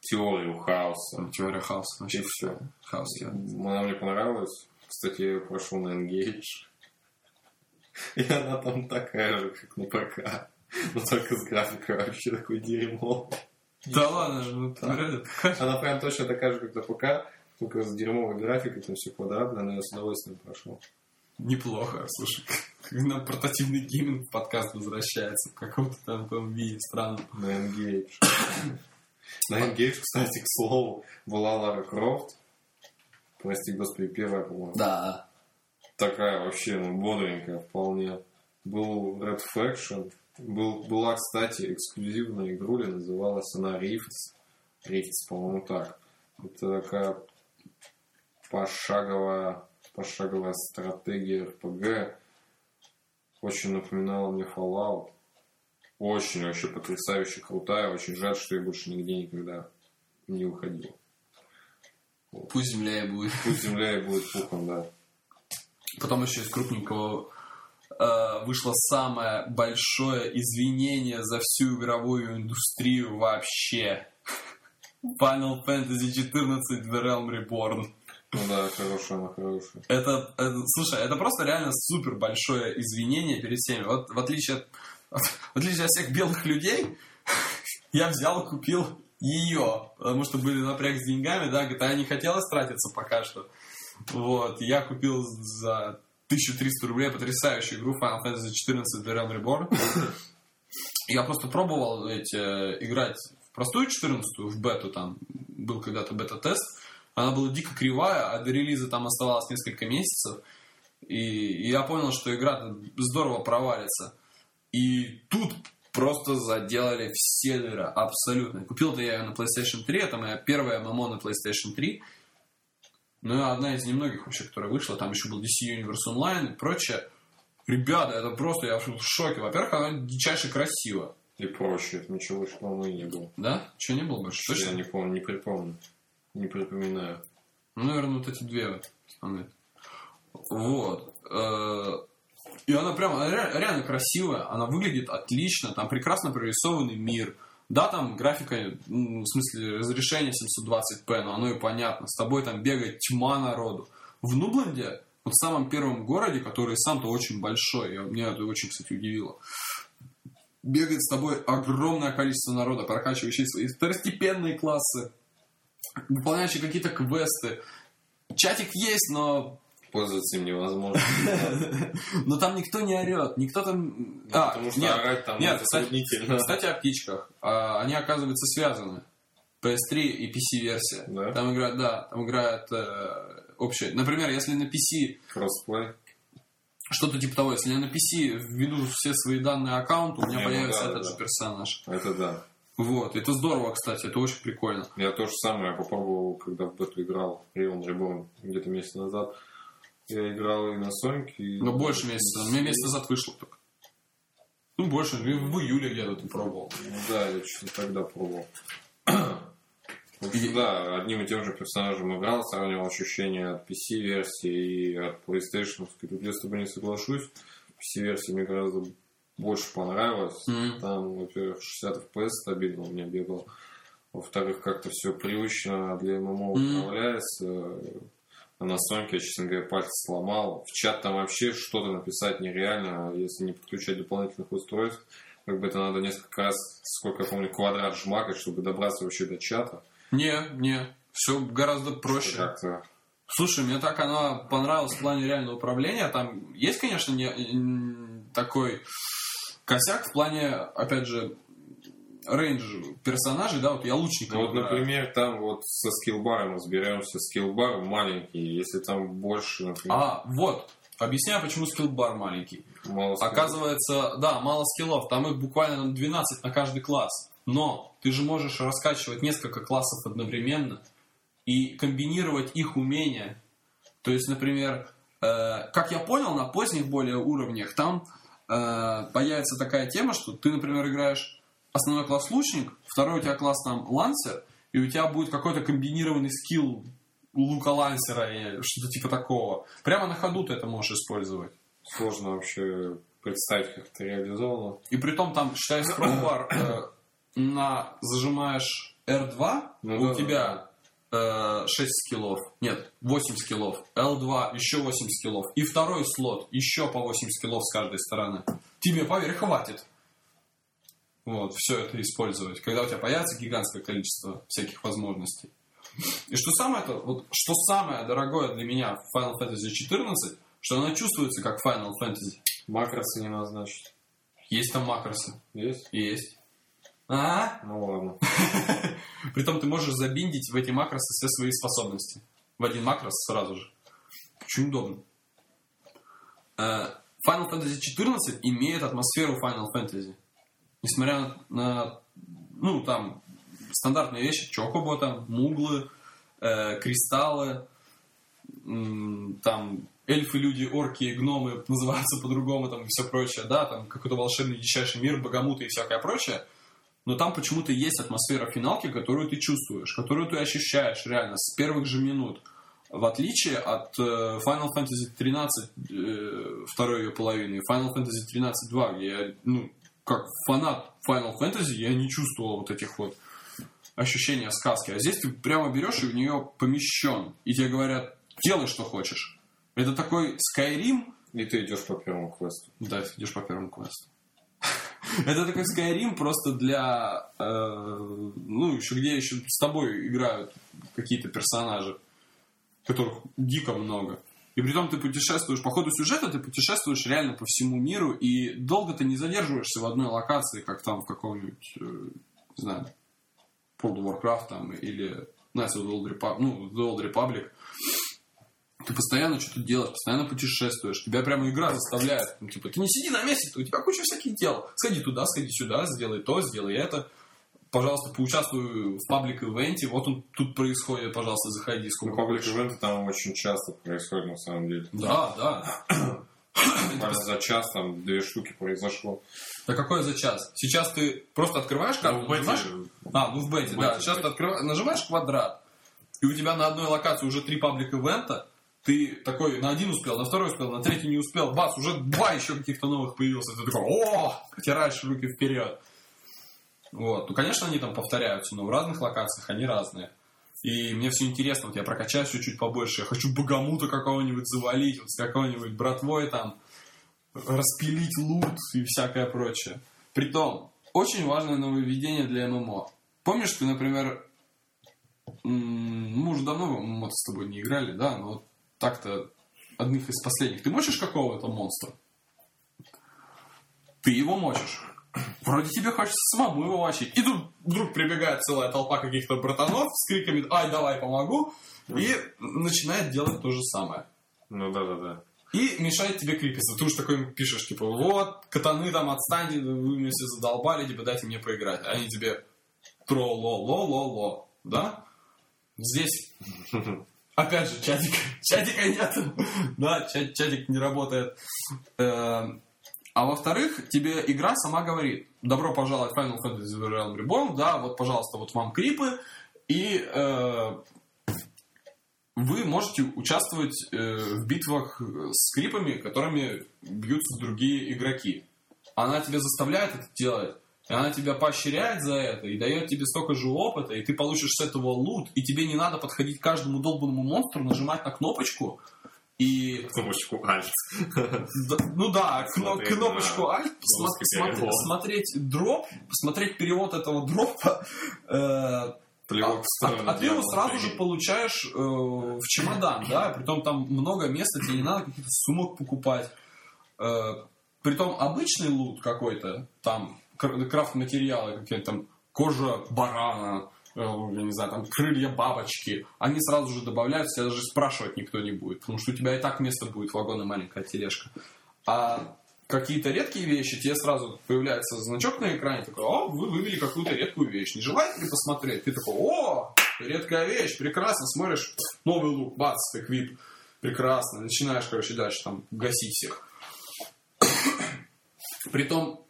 теорию хаоса. Теория хаоса. Вообще И всё. Хаос, я. Она мне понравилась. Кстати, я прошел на Engage. И она там такая же, как на ПК. Но только с графикой вообще такой дерьмо. Да ладно, ну, реально- Она прям точно такая же, как на ПК, только с дерьмовой графикой, там все квадратно, но я с удовольствием прошел. Неплохо, слушай. На портативный гейминг подкаст возвращается в каком-то там том виде странном. На N-Gage. На N-Gage, кстати, к слову, была Лара Крофт. Прости, господи, первая, по-моему. Да. такая вообще, ну, бодренькая вполне. Был Red Faction. Был, была, кстати, эксклюзивная игруля, называлась она Rifts. Rifts, по-моему, так. Это такая пошаговая, пошаговая стратегия RPG. Очень напоминала мне Fallout. Очень вообще потрясающе крутая. Очень жаль, что я больше нигде никогда не выходил. Пусть земля и будет. Пусть земля и будет пухом, да. Потом еще из крупненького вышло самое большое извинение за всю игровую индустрию вообще. Final Fantasy XIV The Realm Reborn. Ну да, хорошая, она хорошая. Это, это- слушай, это просто реально супер большое извинение перед всеми. Вот в отличие от, в отличие от всех белых людей, я взял и купил ее, потому что были напряг с деньгами, да, GTA не хотелось тратиться пока что. Вот, я купил за 1300 рублей потрясающую игру Final Fantasy XIV The Realm Reborn. Я просто пробовал ведь, э, играть в простую 14 в бету, там был когда-то бета-тест. Она была дико кривая, а до релиза там оставалось несколько месяцев. И, я понял, что игра здорово провалится. И тут просто заделали все дыры, абсолютно. Купил-то я ее на PlayStation 3, это моя первая ММО на PlayStation 3. Ну, и одна из немногих вообще, которая вышла. Там еще был DC Universe Online и прочее. Ребята, это просто, я в шоке. Во-первых, она дичайше красиво. И проще. Это ничего больше, по-моему, и не было. Да? Че не было больше? Я Точно? не помню, не припомню. Не припоминаю. Ну, наверное, вот эти две вот основные. Вот. Э, И она прям она ре- реально красивая, она выглядит отлично, там прекрасно прорисованный мир. Да, там графика, м, в смысле разрешение 720p, но оно и понятно. С тобой там бегает тьма народу. В Нубланде, вот в самом первом городе, который сам-то очень большой, я- меня это очень, кстати, удивило, бегает с тобой огромное количество народа, прокачивающие свои второстепенные классы, выполняющие какие-то квесты. Чатик есть, но, Пользоваться им невозможно. но там никто не орет, никто там... А, Потому что нет, орать там нет, кстати, о птичках. А, Они, оказывается, связаны. PS3 и PC-версия. Да? Там играют, да, там играют э, общее. Например, если на PC Кроссплей. что-то типа того, если я на PC введу все свои данные аккаунта, у меня Не, ну появится да, этот да, же персонаж. Это да. Вот, это здорово, кстати, это очень прикольно. Я то же самое попробовал, когда в бету играл Realm Reborn где-то месяц назад. Я играл и на Соньке, и... Но больше месяца. У меня месяц назад вышло только. Ну, больше, в июле где-то ты пробовал. Ну Да, я что-то тогда пробовал. В общем, да, одним и тем же персонажем играл, сравнивал ощущения от PC-версии и от PlayStation. Тут я с тобой не соглашусь. PC-версия мне гораздо больше понравилась. Мгм. Там, во-первых, 60 FPS стабильно у меня бегал. Во-вторых, как-то все привычно для ММО управляется. А на Соньке, я, честно говоря, пальцы сломал. В чат там вообще что-то написать нереально, если не подключать дополнительных устройств. Как бы это надо несколько раз, сколько я помню, квадрат жмакать, чтобы добраться вообще до чата. Не, не, все гораздо проще. Как-то Слушай, мне так она понравилась в плане реального управления. Там есть, конечно, не, такой косяк в плане, опять же, range персонажей, да, вот я лучника Ну вот, например, там вот со скиллбаром разберемся. Скиллбар маленький, если там больше, например, А, вот, объясняю, почему скиллбар маленький. мало скиллов. Оказывается, да, мало скиллов, там их буквально 12 на каждый класс. Но ты же можешь раскачивать несколько классов одновременно и комбинировать их умения. То есть, например, э, как я понял, на поздних более уровнях там э, появится такая тема, что ты, например, играешь основной класс лучник, второй у тебя класс там лансер, и у тебя будет какой-то комбинированный скилл лука-лансера и что-то типа такого. Прямо на ходу ты это можешь использовать. Сложно вообще представить, как это реализовано. И при том там, считай, скроллбар э, на зажимаешь R2, Ну у да, тебя э, 6 скиллов. Нет, 8 скиллов. L2 еще 8 скиллов. И второй слот еще по 8 скиллов с каждой стороны. Тебе, поверь, хватит. Вот, все это использовать. Когда у тебя появится гигантское количество всяких возможностей. И что самое, это, вот, что самое дорогое для меня в Final Fantasy 14, что она чувствуется как Final Fantasy. Макросы не назначить. Есть там макросы. Есть? Есть. А? Ну ладно. Притом ты можешь забиндить в эти макросы все свои способности. В один макрос сразу же. Очень удобно. Э, Final Fantasy 14 имеет атмосферу Final Fantasy. Несмотря на, ну, там, стандартные вещи, чокобо, там, муглы, э, кристаллы, м, там, эльфы, люди, орки, гномы называются по-другому, там, и все прочее, да, там, какой-то волшебный дичайший мир, богомуты и всякое прочее. Но там почему-то есть атмосфера финалки, которую ты чувствуешь, которую ты ощущаешь реально с первых же минут. В отличие от э, Final Fantasy 13 э, второй ее половины Final Fantasy 13 2, где я, ну, как фанат Final Fantasy, я не чувствовал вот этих вот ощущения сказки. А здесь ты прямо берешь и в нее помещен. И тебе говорят, делай, что хочешь. Это такой Skyrim, И ты идешь по первому квесту. да, ты идешь по первому квесту. Это такой Skyrim просто для... э, ну, еще где еще с тобой играют какие-то персонажи, которых дико много. И при том ты путешествуешь, по ходу сюжета ты путешествуешь реально по всему миру, и долго ты не задерживаешься в одной локации, как там в каком-нибудь, э, не знаю, World of Warcraft там, или Knights of the Old Republic, ну, The Old Republic. Ты постоянно что-то делаешь, постоянно путешествуешь. Тебя прямо игра заставляет. Ну, типа, ты не сиди на месте, у тебя куча всяких дел. Сходи туда, сходи сюда, сделай то, сделай это. Пожалуйста, поучаствуй в паблик-ивенте. Вот он тут происходит, пожалуйста, заходи. Ну, Сколько паблик хочешь. ивенты там очень часто происходит на самом деле. Да, да. Буквально за час там две штуки произошло. Да какой за час? Сейчас ты просто открываешь карту, Ну, в бете- нажимаешь- А, ну в бете, в да. бете, Сейчас ты открываешь, нажимаешь квадрат, и у тебя на одной локации уже три паблик-ивента, ты такой на один успел, на второй успел, на третий не успел, бац, уже два еще каких-то новых появился. Ты такой, о, потираешь руки вперед. Вот. Ну, конечно, они там повторяются, но в разных локациях они разные. И мне все интересно, вот я прокачаюсь чуть-чуть побольше, я хочу богомута какого-нибудь завалить, вот с какой-нибудь братвой там, распилить лут и всякое прочее. Притом, очень важное нововведение для ММО. Помнишь, ты, например, м, мы уже давно в ММО с тобой не играли, да, но так-то одних из последних. Ты мочишь какого-то монстра? Ты его мочишь. Вроде тебе хочется самому его мочить. И тут вдруг прибегает целая толпа каких-то братанов с криками «Ай, давай, помогу!» и начинает делать то же самое. Ну да, да, да. И мешает тебе крипиться. Ты уж такой им пишешь, типа, вот, катаны там отстаньте, вы меня все задолбали, типа, дайте мне поиграть. А они тебе тро-ло-ло-ло-ло, да? Здесь, опять же, чатика, чатика нет. да, чат- чатик не работает. А во-вторых, тебе игра сама говорит, добро пожаловать в Final Fantasy The Realm Reborn, да, вот, пожалуйста, вот вам крипы, и э, вы можете участвовать э, в битвах с крипами, которыми бьются другие игроки. Она тебя заставляет это делать, и она тебя поощряет за это, и дает тебе столько же опыта, и ты получишь с этого лут, и тебе не надо подходить к каждому долбанному монстру, нажимать на кнопочку, и Кнопочку Alt. ну да, кнопочку Alt, посмо- русский смотри- перевод. смотреть дроп, посмотреть перевод этого дропа, э, а, ты его сразу же получаешь э, в чемодан, да, притом там много места, тебе не надо каких-то сумок покупать. Э, притом обычный лут какой-то, там кр- крафт-материалы какие-то там, кожа барана, я не знаю, там крылья бабочки, они сразу же добавляются, тебя даже спрашивать никто не будет, потому что у тебя и так место будет, вагон и маленькая тележка. А какие-то редкие вещи, тебе сразу появляется значок на экране, такой, о, вы вывели какую-то редкую вещь, не желаете ли посмотреть? Ты такой, о, редкая вещь, прекрасно, смотришь, новый лук, бац, эквип, прекрасно, начинаешь, короче, дальше там гасить всех. Притом,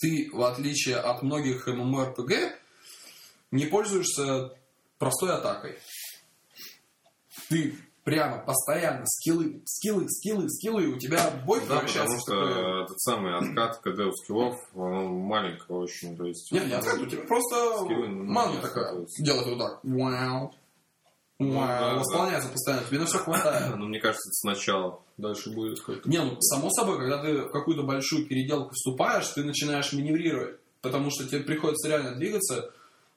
ты, в отличие от многих MMORPG, не пользуешься простой атакой. ты прямо постоянно скиллы, скиллы, скиллы, скиллы, и у тебя бой Да, потому что этот самый откат КД у скиллов, он маленький очень, то есть... Не, не откат, у тебя просто Скиллы мана такая. Делать вот так. Вау. Ну, да, Восполняется постоянно. Тебе на все хватает. Ну, мне кажется, это сначала. Дальше будет какой-то... Не, ну, само собой, когда ты в какую-то большую переделку вступаешь, ты начинаешь маневрировать. Потому что тебе приходится реально двигаться.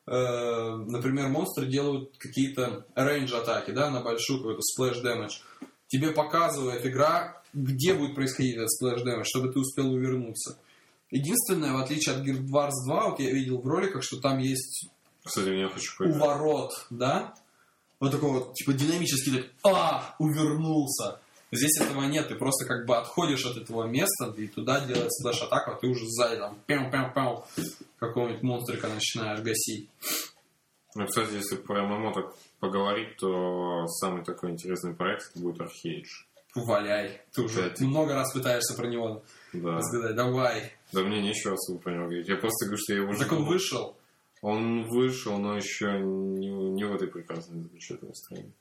Э, например, монстры делают какие-то range -атаки, да, на большую какой-то splash damage. Тебе показывает игра, где будет происходить этот splash damage, чтобы ты успел увернуться. Единственное, в отличие от Guild Wars 2, вот я видел в роликах, что там есть Кстати, мне хочу поиграть. уворот, да? Вот такой вот, типа, динамический, так, а, увернулся. Здесь этого нет, ты просто как бы отходишь от этого места, и туда делается слэш атака, а ты уже сзади там пяу какого-нибудь монстрика начинаешь гасить. Ну, кстати, если про ММО так поговорить, то самый такой интересный проект это будет Arcade. Валяй. Ты уже Опять. много раз пытаешься про него Да. разгадать. Давай. Да мне нечего особо про него говорить. Я просто говорю, что я его Так жду. он вышел. Он вышел, но еще не, не в этой прекрасной замечательной стране.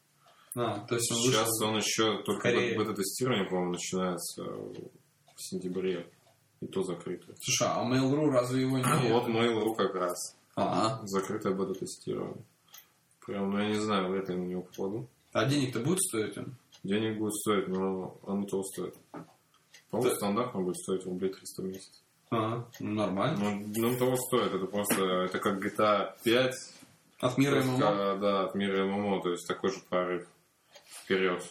А, то есть он Сейчас вышел. он еще только бета-тестирование, по-моему, начинается в сентябре. И то закрыто. Слушай, а Mail.ru разве его не... Вот Mail.ru как раз. А, Закрытое бета-тестирование. Прям, ну я не знаю, вряд ли на него попаду. а денег-то будет стоить он? Денег будет стоить, но оно того стоит. По-моему, Да. стандартно будет стоить рублей 300 в месяц. А, ну, нормально. Ну, ну, того стоит. Это просто, это как GTA 5. От мира ММО. Да, от мира ММО, то есть такой же прорыв вперед.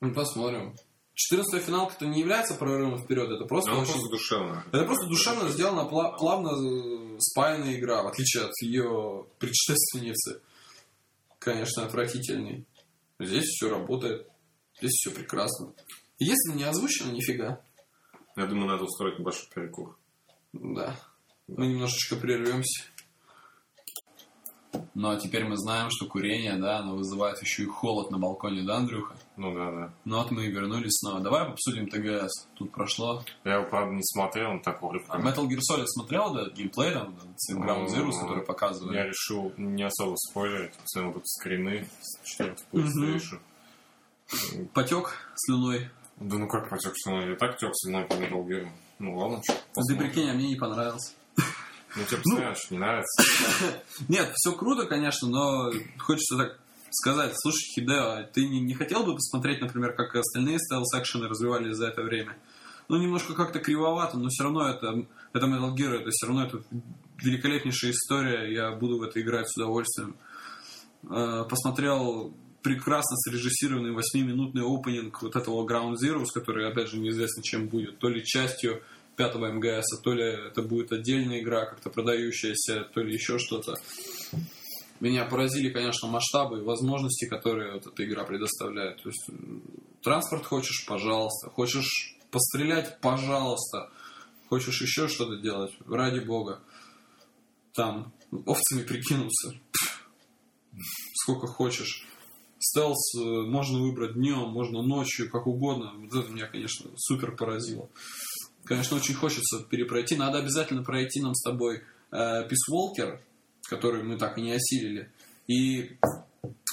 Ну, посмотрим. 14 финалка-то не является прорывом вперед, это просто Оно очень... просто душевно. Это просто душевно сделана, пла- плавно э, спаянная игра, в отличие от ее предшественницы. Конечно, отвратительной. Здесь все работает. Здесь все прекрасно. И Если не озвучено, нифига. Я думаю, надо устроить большой перекур. Да. Мы немножечко прервемся. Ну, а теперь мы знаем, что курение, да, оно вызывает еще и холод на балконе, да, Андрюха? Ну да, да. Ну вот мы и вернулись снова. Давай обсудим ТГС. Тут прошло. Я его, правда, не смотрел, он так А урывками. Metal Gear Solid смотрел, да, геймплей там, с Ground Zero, который показывали? Я решил не особо спойлерить, посмотрел тут скрины с 4 PlayStation. Потек слюной. Да ну как потек слюной? Я так тек слюной по Metal Gear. Ну ладно, что, Ты прикинь, а мне не понравился. Ну тебе постоянно что не нравится. Нет, все круто, конечно, но хочется так сказать, слушай, Хидео, ты не, не хотел бы посмотреть, например, как остальные стелс-экшены развивались за это время? Ну, немножко как-то кривовато, но все равно это, это Metal Gear, это все равно это великолепнейшая история, я буду в это играть с удовольствием. Э, Посмотрел прекрасно срежиссированный 8-минутный опенинг вот этого Ground Zero, который, опять же, неизвестно чем будет. То ли частью пятого МГС, то ли это будет отдельная игра, как-то продающаяся, то ли еще что-то. Меня поразили, конечно, масштабы и возможности, которые вот эта игра предоставляет. То есть транспорт хочешь, пожалуйста. Хочешь пострелять, пожалуйста. Хочешь еще что-то делать, ради бога. Там овцами прикинуться. Сколько хочешь. Стелс э, можно выбрать днем, можно ночью, как угодно. Вот это меня, конечно, супер поразило. Конечно, очень хочется перепройти. Надо обязательно пройти нам с тобой э, Peace Walker, который мы так и не осилили. И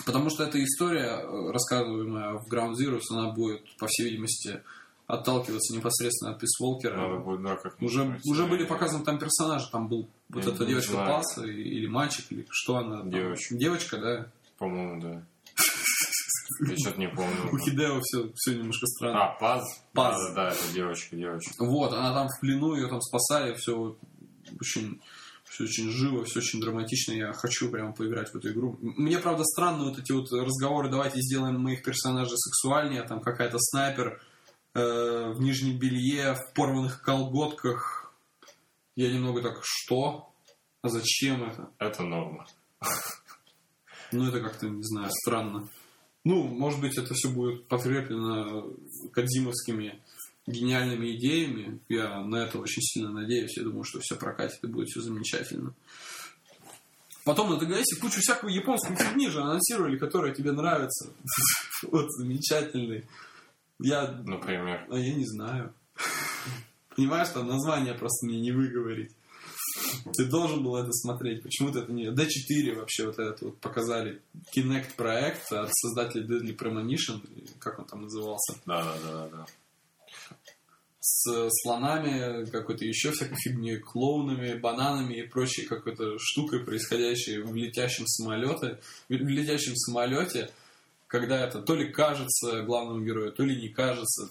потому что эта история, э, рассказываемая в Ground Zero, она будет, по всей видимости, отталкиваться непосредственно от Peace Walker. Надо будет, да, как Уже, уже были показаны там персонажи, там был вот Я эта девочка знаю. Пас и- или мальчик, или что она там? Девочка. Девочка, да. По-моему, да. Я что-то не У помню. Хидео все, все немножко странно. А, Паз? Паз. Да, да, да, это девочка, девочка. Вот, она там в плену, ее там спасали, все очень, все очень живо, все очень драматично. Я хочу прямо поиграть в эту игру. Мне, правда, странно вот эти вот разговоры, давайте сделаем моих персонажей сексуальнее, там какая-то снайпер э, в нижнем белье, в порванных колготках. Я немного так, что? А зачем это? Это норма. Ну, это как-то, не знаю, странно. Ну, может быть, это все будет подкреплено кадзимовскими гениальными идеями. Я на это очень сильно надеюсь. Я думаю, что все прокатит и будет все замечательно. Потом на ТГС кучу всякого японского фигни же анонсировали, которая тебе нравится. Вот, замечательный. Я, Например. а я не знаю. Понимаешь, там название просто мне не выговорить. Ты должен был это смотреть. Почему ты это не... D4 вообще вот это вот показали. Kinect проект от создателей Deadly Premonition. Как он там назывался? Да, да, да, да. С слонами, какой-то еще всякой фигней, клоунами, бананами и прочей какой-то штукой, происходящей в летящем самолете. В летящем самолете, когда это то ли кажется главному герою, то ли не кажется.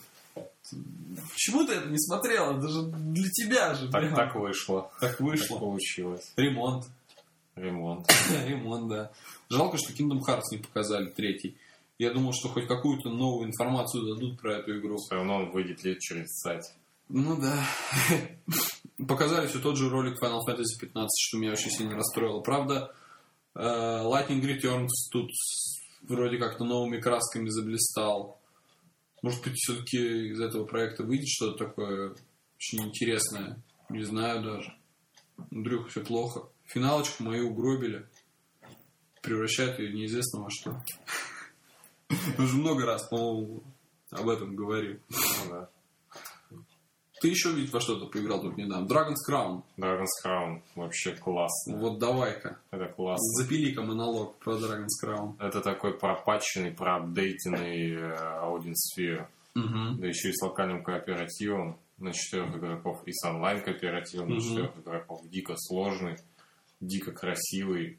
Почему ты это не смотрела? Даже для тебя же. Так, прям. так вышло. Так Так вышло. получилось. Ремонт. Ремонт. Ремонт, да. Жалко, что Kingdom Hearts не показали третий. Я думал, что хоть какую-то новую информацию дадут про эту игру. Все равно он выйдет лет через сайт. Ну да. Показали все тот же ролик Final Fantasy 15, что меня очень сильно расстроило. Правда, э, Lightning Returns тут вроде как-то новыми красками заблистал. Может быть, все-таки из этого проекта выйдет что-то такое очень интересное. Не знаю даже. Андрюха, все плохо. Финалочку мою угробили. Превращают ее неизвестно во что. Уже много раз, по-моему, об этом говорил. Ну да. Ты еще ведь во что-то поиграл тут недавно. Dragon's Crown. Dragon's Crown вообще классно. Вот давай-ка. Это классно. Запили-ка монолог про Dragon's Crown. Это такой пропаченный, проапдейтенный э, Audin Sphere. Угу. Да еще и с локальным кооперативом на четырех игроков и с онлайн кооперативом на Мгм. четырех игроков. Дико сложный, дико красивый,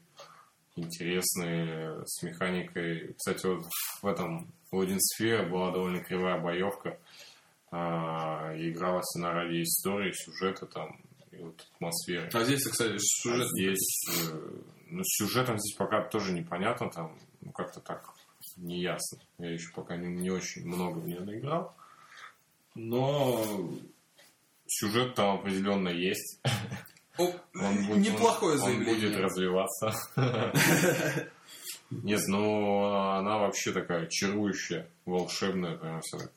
интересный, с механикой. Кстати, вот в этом Audin Sphere была довольно кривая боевка. А, игралась она ради истории, сюжета там и вот атмосферы. А здесь, кстати, А сюжет... здесь, э, ну, с сюжетом здесь пока тоже непонятно, там, ну, как-то так неясно. Я еще пока не, не очень много в нее наиграл. Но сюжет там определенно есть. О, Он будет, неплохое он- Он заявление. будет развиваться. Нет, ну, она вообще такая чарующая, волшебная, прям все так.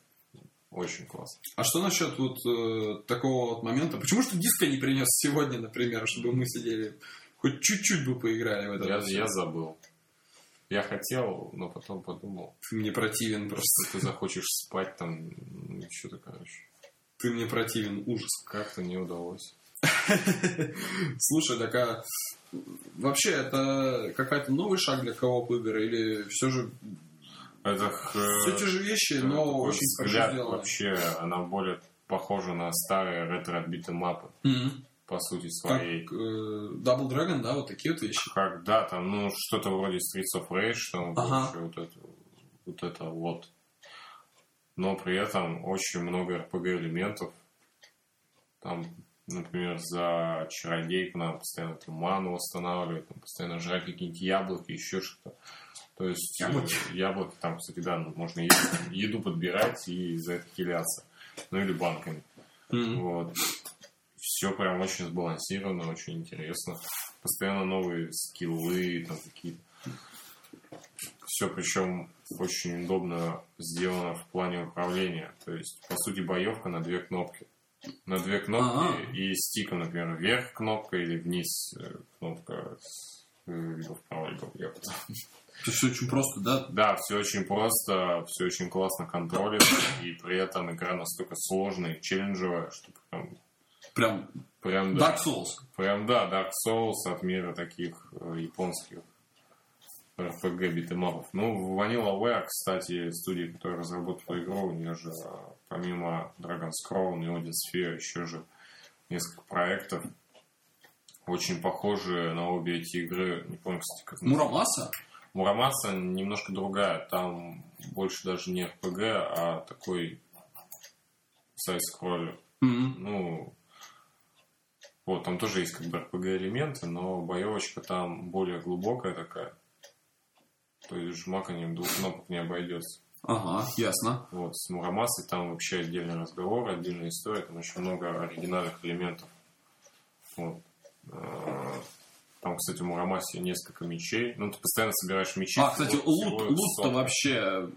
Очень классно. А что насчет вот э, такого вот момента? Почему что диска не принес сегодня, например, чтобы мы сидели, хоть чуть-чуть бы поиграли в это? Я, я забыл. Я хотел, но потом подумал, Ты мне противен просто. ты захочешь спать там, ну, что-то, короче. Ты мне противен, ужас. Как-то не удалось. Слушай, так а вообще это какая-то новый шаг для кооп игр или все же Это все те же вещи, но очень хорошо взгляд вообще, она более похожа на старые ретро-отбитые мапы, по сути Как своей. э, Double Dragon, да, вот такие вот вещи. Как, да, там, ну, что-то вроде Streets of Rage, там, Ага. короче, вот, это, вот это вот. Но при этом очень много RPG-элементов. Там, например, за чародейку надо постоянно там, ману восстанавливать, там, постоянно жрать какие-нибудь яблоки, еще что-то. То есть Яблоки. э, яблоки там, кстати, да, можно еду, еду подбирать и за это хиляться. Ну или банками. Мгм. Вот. Все прям очень сбалансировано, очень интересно. Постоянно новые скиллы, там какие-то. Все причем очень удобно сделано в плане управления. То есть, по сути, боевка на две кнопки. На две кнопки Ага. и стиком, например, вверх кнопка или вниз э, кнопка либо вправо, либо влево. Это все очень просто, да? Да, все очень просто, все очень классно контролится, и при этом игра настолько сложная и челленджевая, что прям, Прям прям да. Dark Souls. Прям да, Dark Souls от мира таких э, японских RPG битэмапов. Ну, в VanillaWare, кстати, студия, которая разработала игру, у нее же э, помимо Dragon's Crown и Odin Sphere еще же несколько проектов. Очень похожие на обе эти игры. Не помню, кстати, как. Мурамаса? Мурамаса немножко другая. Там больше даже не RPG, а такой сайт-скроллер. Мгм. Ну, вот, там тоже есть как бы RPG-элементы, но боевочка там более глубокая такая. То есть жмаканием двух кнопок не обойдется. Ага, ясно. Вот, с Мурамасой там вообще отдельный разговор, отдельная история, там очень много оригинальных элементов. Вот. Э, Там, кстати, в Мурамасе несколько мечей. Ну, ты постоянно собираешь мечи. А, кстати, лут, лут-то вообще...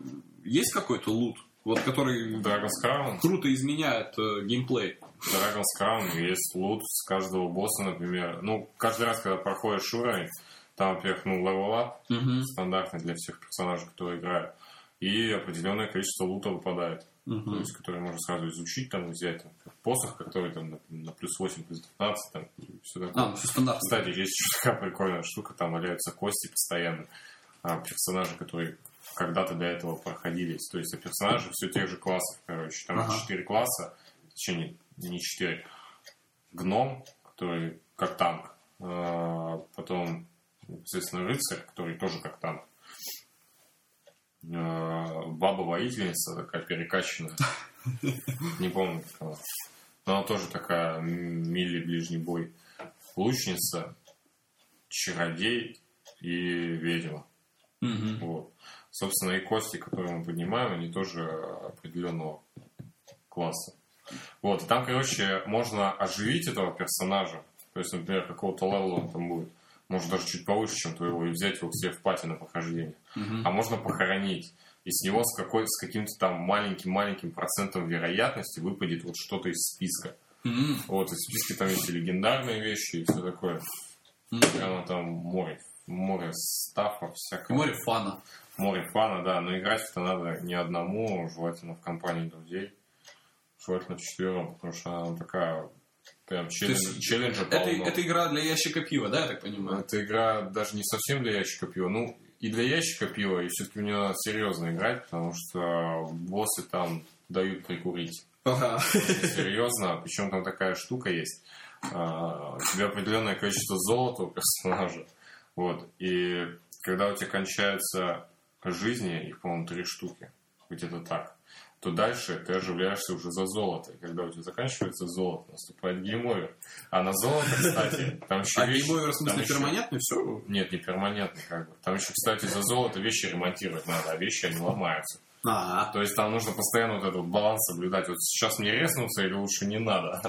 Есть какой-то лут? Вот который Dragon's Crown. круто изменяет э, геймплей. Dragon's Crown есть лут с каждого босса, например. Ну, каждый раз, когда проходишь уровень, там, во-первых, ну, level up, Мгм. стандартный для всех персонажей, кто играет. и определенное количество лута выпадает. То Мгм. есть, который можно сразу изучить, там, взять там, посох, который там на, на плюс 8, плюс 19, там, такое. А, ну, стандартно. Кстати, есть еще такая прикольная штука, там валяются кости постоянно. А, персонажи, которые когда-то до этого проходились. То есть, а персонажи все тех же классов, короче. Там Ага. класса, точнее, не четыре. Гном, который как танк. А, потом, естественно, рыцарь, который тоже как танк. А, Баба-воительница, такая перекачанная. Не помню, как она. Но она тоже такая м, милли ближний бой. Лучница, чародей и ведьма. Мгм. Вот. Собственно, и кости, которые мы поднимаем, они тоже определенного класса. Вот, и там, короче, можно оживить этого персонажа. То есть, например, какого-то левела он там будет. Может, даже чуть повыше, чем твоего, и взять его к себе в пати на прохождение. Мгм. А можно похоронить. И с него с, какой, с каким-то там маленьким-маленьким процентом вероятности выпадет вот что-то из списка. Мгм. Вот, и в списке там есть и легендарные вещи, и все такое. Мгм. Прямо там море. Море стафа, всякого. Море фана. Море фана, да, но играть это надо не одному, желательно в компании друзей. Желательно четвером, потому что она такая прям челлендж, есть челленджа Это, полно. это игра для ящика пива, да, я так понимаю? Эта игра даже не совсем для ящика пива. Ну, и для ящика пива, и все-таки в нее надо серьезно играть, потому что боссы там дают прикурить. Ага. Серьезно, причем там такая штука есть. А, У тебя определенное количество золота у персонажа. Вот. И когда у тебя кончаются жизни, их, по-моему, три штуки, где-то так, то дальше ты оживляешься уже за золото. И когда у тебя заканчивается золото, наступает game over. А на золото, кстати, там еще А вещи- game over, в смысле, еще- перманентный, все? Нет, не перманентный как бы. Там еще, кстати, за золото вещи ремонтировать надо, а вещи, они ломаются. А, То есть там нужно постоянно вот этот баланс соблюдать. Вот сейчас мне резнуться или лучше не надо?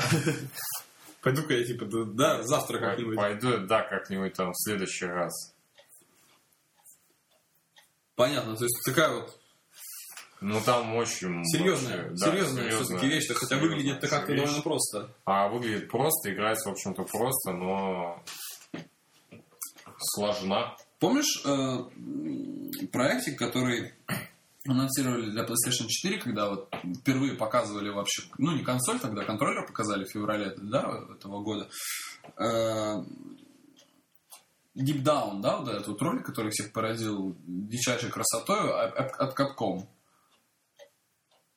пойду-ка я, типа, да, завтра как-нибудь. Пойду, да, как-нибудь там в следующий раз. Понятно, то есть такая вот Ну там очень... серьезная, вообще, да, серьезная серьезно, все-таки вещь, хотя серьезно выглядит-то как-то довольно просто. А выглядит просто, играется, в общем-то, просто, но сложна. Помнишь э, проектик, который анонсировали для PlayStation 4, когда вот впервые показывали вообще, ну не консоль тогда, контроллер показали в феврале да, этого года. Э, Deep Down, да, вот этот ролик, который всех поразил дичайшей красотой а- от Capcom.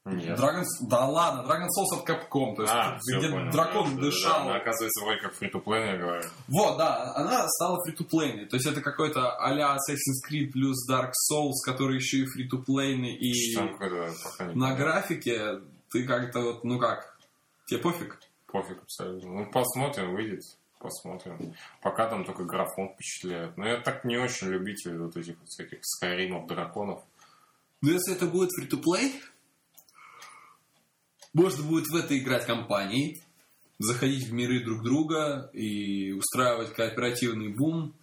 Нет. Dragon, да ладно, Dragon Souls от Capcom, то есть А, где понял, дракон да, да, да, дышал. она, оказывается, вроде как фри то я говорю. Вот, да, она стала фри-то-плейной. То есть это какой-то а-ля Assassin's Creed плюс Dark Souls, который еще и фри-то-плейный. И Там какой-то пока не на понятно. графике ты как-то вот, ну как, тебе пофиг? Пофиг абсолютно. Ну, посмотрим, выйдет. Посмотрим. Пока там только графон впечатляет. Но я так не очень любитель вот этих вот всяких скайримов, драконов. Но если это будет фри-то-плей, можно будет в это играть компанией, заходить в миры друг друга и устраивать кооперативный бум.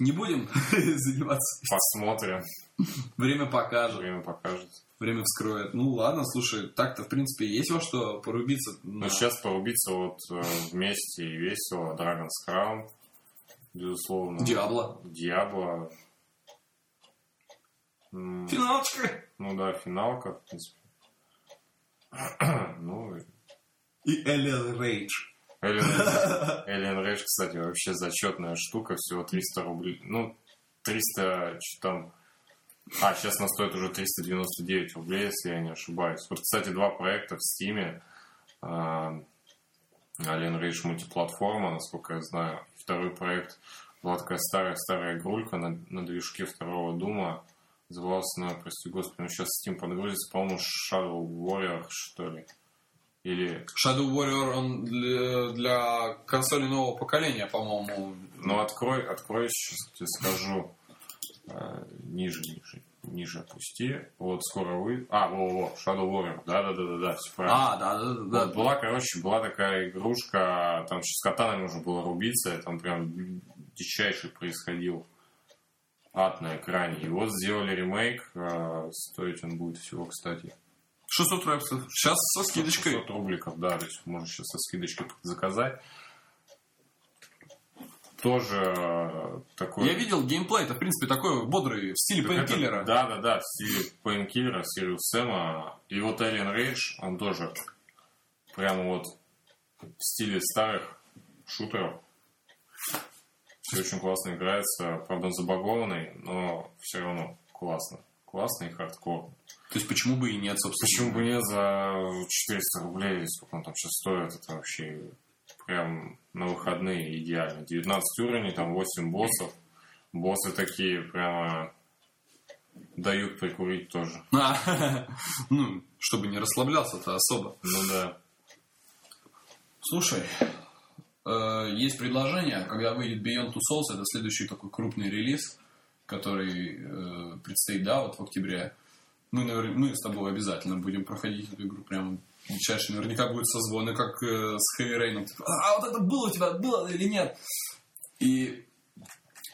Не будем заниматься. Посмотрим. Время покажет. Время покажет. Время вскроет. Ну ладно, слушай, так-то в принципе есть во что порубиться. Но на- сейчас порубиться вот э, вместе и весело. Dragon's Crown, безусловно. Диабло. Диабло. Финалочка. Ну да, финалка, в принципе. Ну, и Элен Рейдж. Alien, Alien Rage, кстати, вообще зачетная штука, всего 300 рублей. Ну, 300, что там... А, сейчас она стоит уже 399 рублей, если я не ошибаюсь. Вот, кстати, два проекта в Steam. А, Alien Rage мультиплатформа, насколько я знаю. Второй проект была такая старая-старая игрулька на, на движке второго Дума. Назывался, она, прости господи, ну сейчас Steam подгрузится, по-моему, Shadow Warrior, что ли. Или Shadow Warrior, он для, для консоли нового поколения, по-моему. Ну, открой, открой, сейчас тебе скажу. Э, ниже, ниже, ниже опусти. Вот скоро вы... А, во-во, Shadow Warrior. Да-да-да-да, все правильно. А, да, да, да. да. Вот была, короче, была такая игрушка, там с катаной нужно было рубиться, там прям дичайший происходил ад на экране. И вот сделали ремейк, э, стоить он будет всего, кстати, 600 рэпсов. Сейчас со скидочкой. 600 рубликов, да, то есть можно сейчас со скидочкой заказать. тоже э, такой... Я видел геймплей, это, в принципе, такой бодрый, в стиле пейнкиллера. Да, да, да, в стиле Пейнкиллера, Сириус Сэма. И вот Alien Rage, он тоже прямо вот в стиле старых шутеров. Все очень классно играется. Правда, он забагованный, но все равно классно. Классно и хардкор. То есть, почему бы и нет, собственно. Почему бы не за 400 рублей, сколько он там сейчас стоит, это вообще прям на выходные идеально. 19 уровней, там 8 боссов. Боссы такие прямо дают прикурить тоже. А, ну, чтобы не расслаблялся-то особо. Ну да. Слушай, есть предложение, когда выйдет Beyond Two Souls, это следующий такой крупный релиз, который э, предстоит, да, вот в октябре. Мы, навер- мы с тобой обязательно будем проходить эту игру прям чаще. Наверняка будет созвоны, как э, с Heavy Rain. Типа, А вот это было у тебя, было или нет? И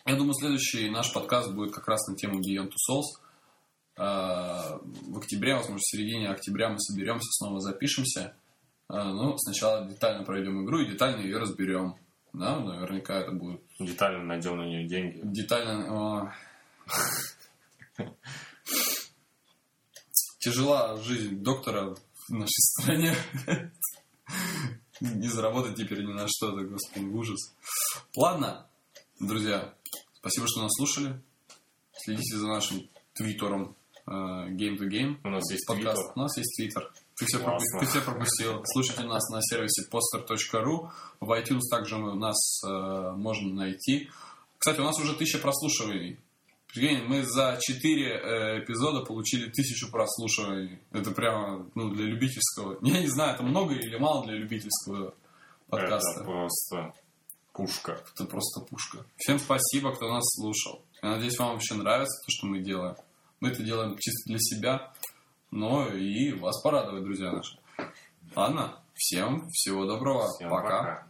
я думаю, следующий наш подкаст будет как раз на тему Beyond Two Souls. В октябре, возможно, в середине октября мы соберемся, снова запишемся. А, Ну, сначала детально пройдем игру и детально ее разберем. Да, наверняка это будет Детально найдем на нее деньги. детально... Тяжела жизнь доктора в нашей стране. Не заработать теперь ни на что-то, господи, ужас. Ладно, друзья, спасибо, что нас слушали. Следите за нашим твиттером э, Game to Game. У нас есть Подкаст. твиттер. У нас есть твиттер. Ты все, пропустил, ты все пропустил. Слушайте нас на сервисе poster.ru. В iTunes также нас э, можно найти. Кстати, у нас уже тысяча прослушиваний. Прикинь, мы за четыре эпизода получили тысячу прослушиваний. Это прямо ну, для любительского. Я не знаю, это много или мало для любительского подкаста. Это просто пушка. Это просто пушка. Всем спасибо, кто нас слушал. Я надеюсь, вам вообще нравится то, что мы делаем. Мы это делаем чисто для себя, но и вас порадовать, друзья наши. Ладно, всем всего доброго. Всем пока. пока.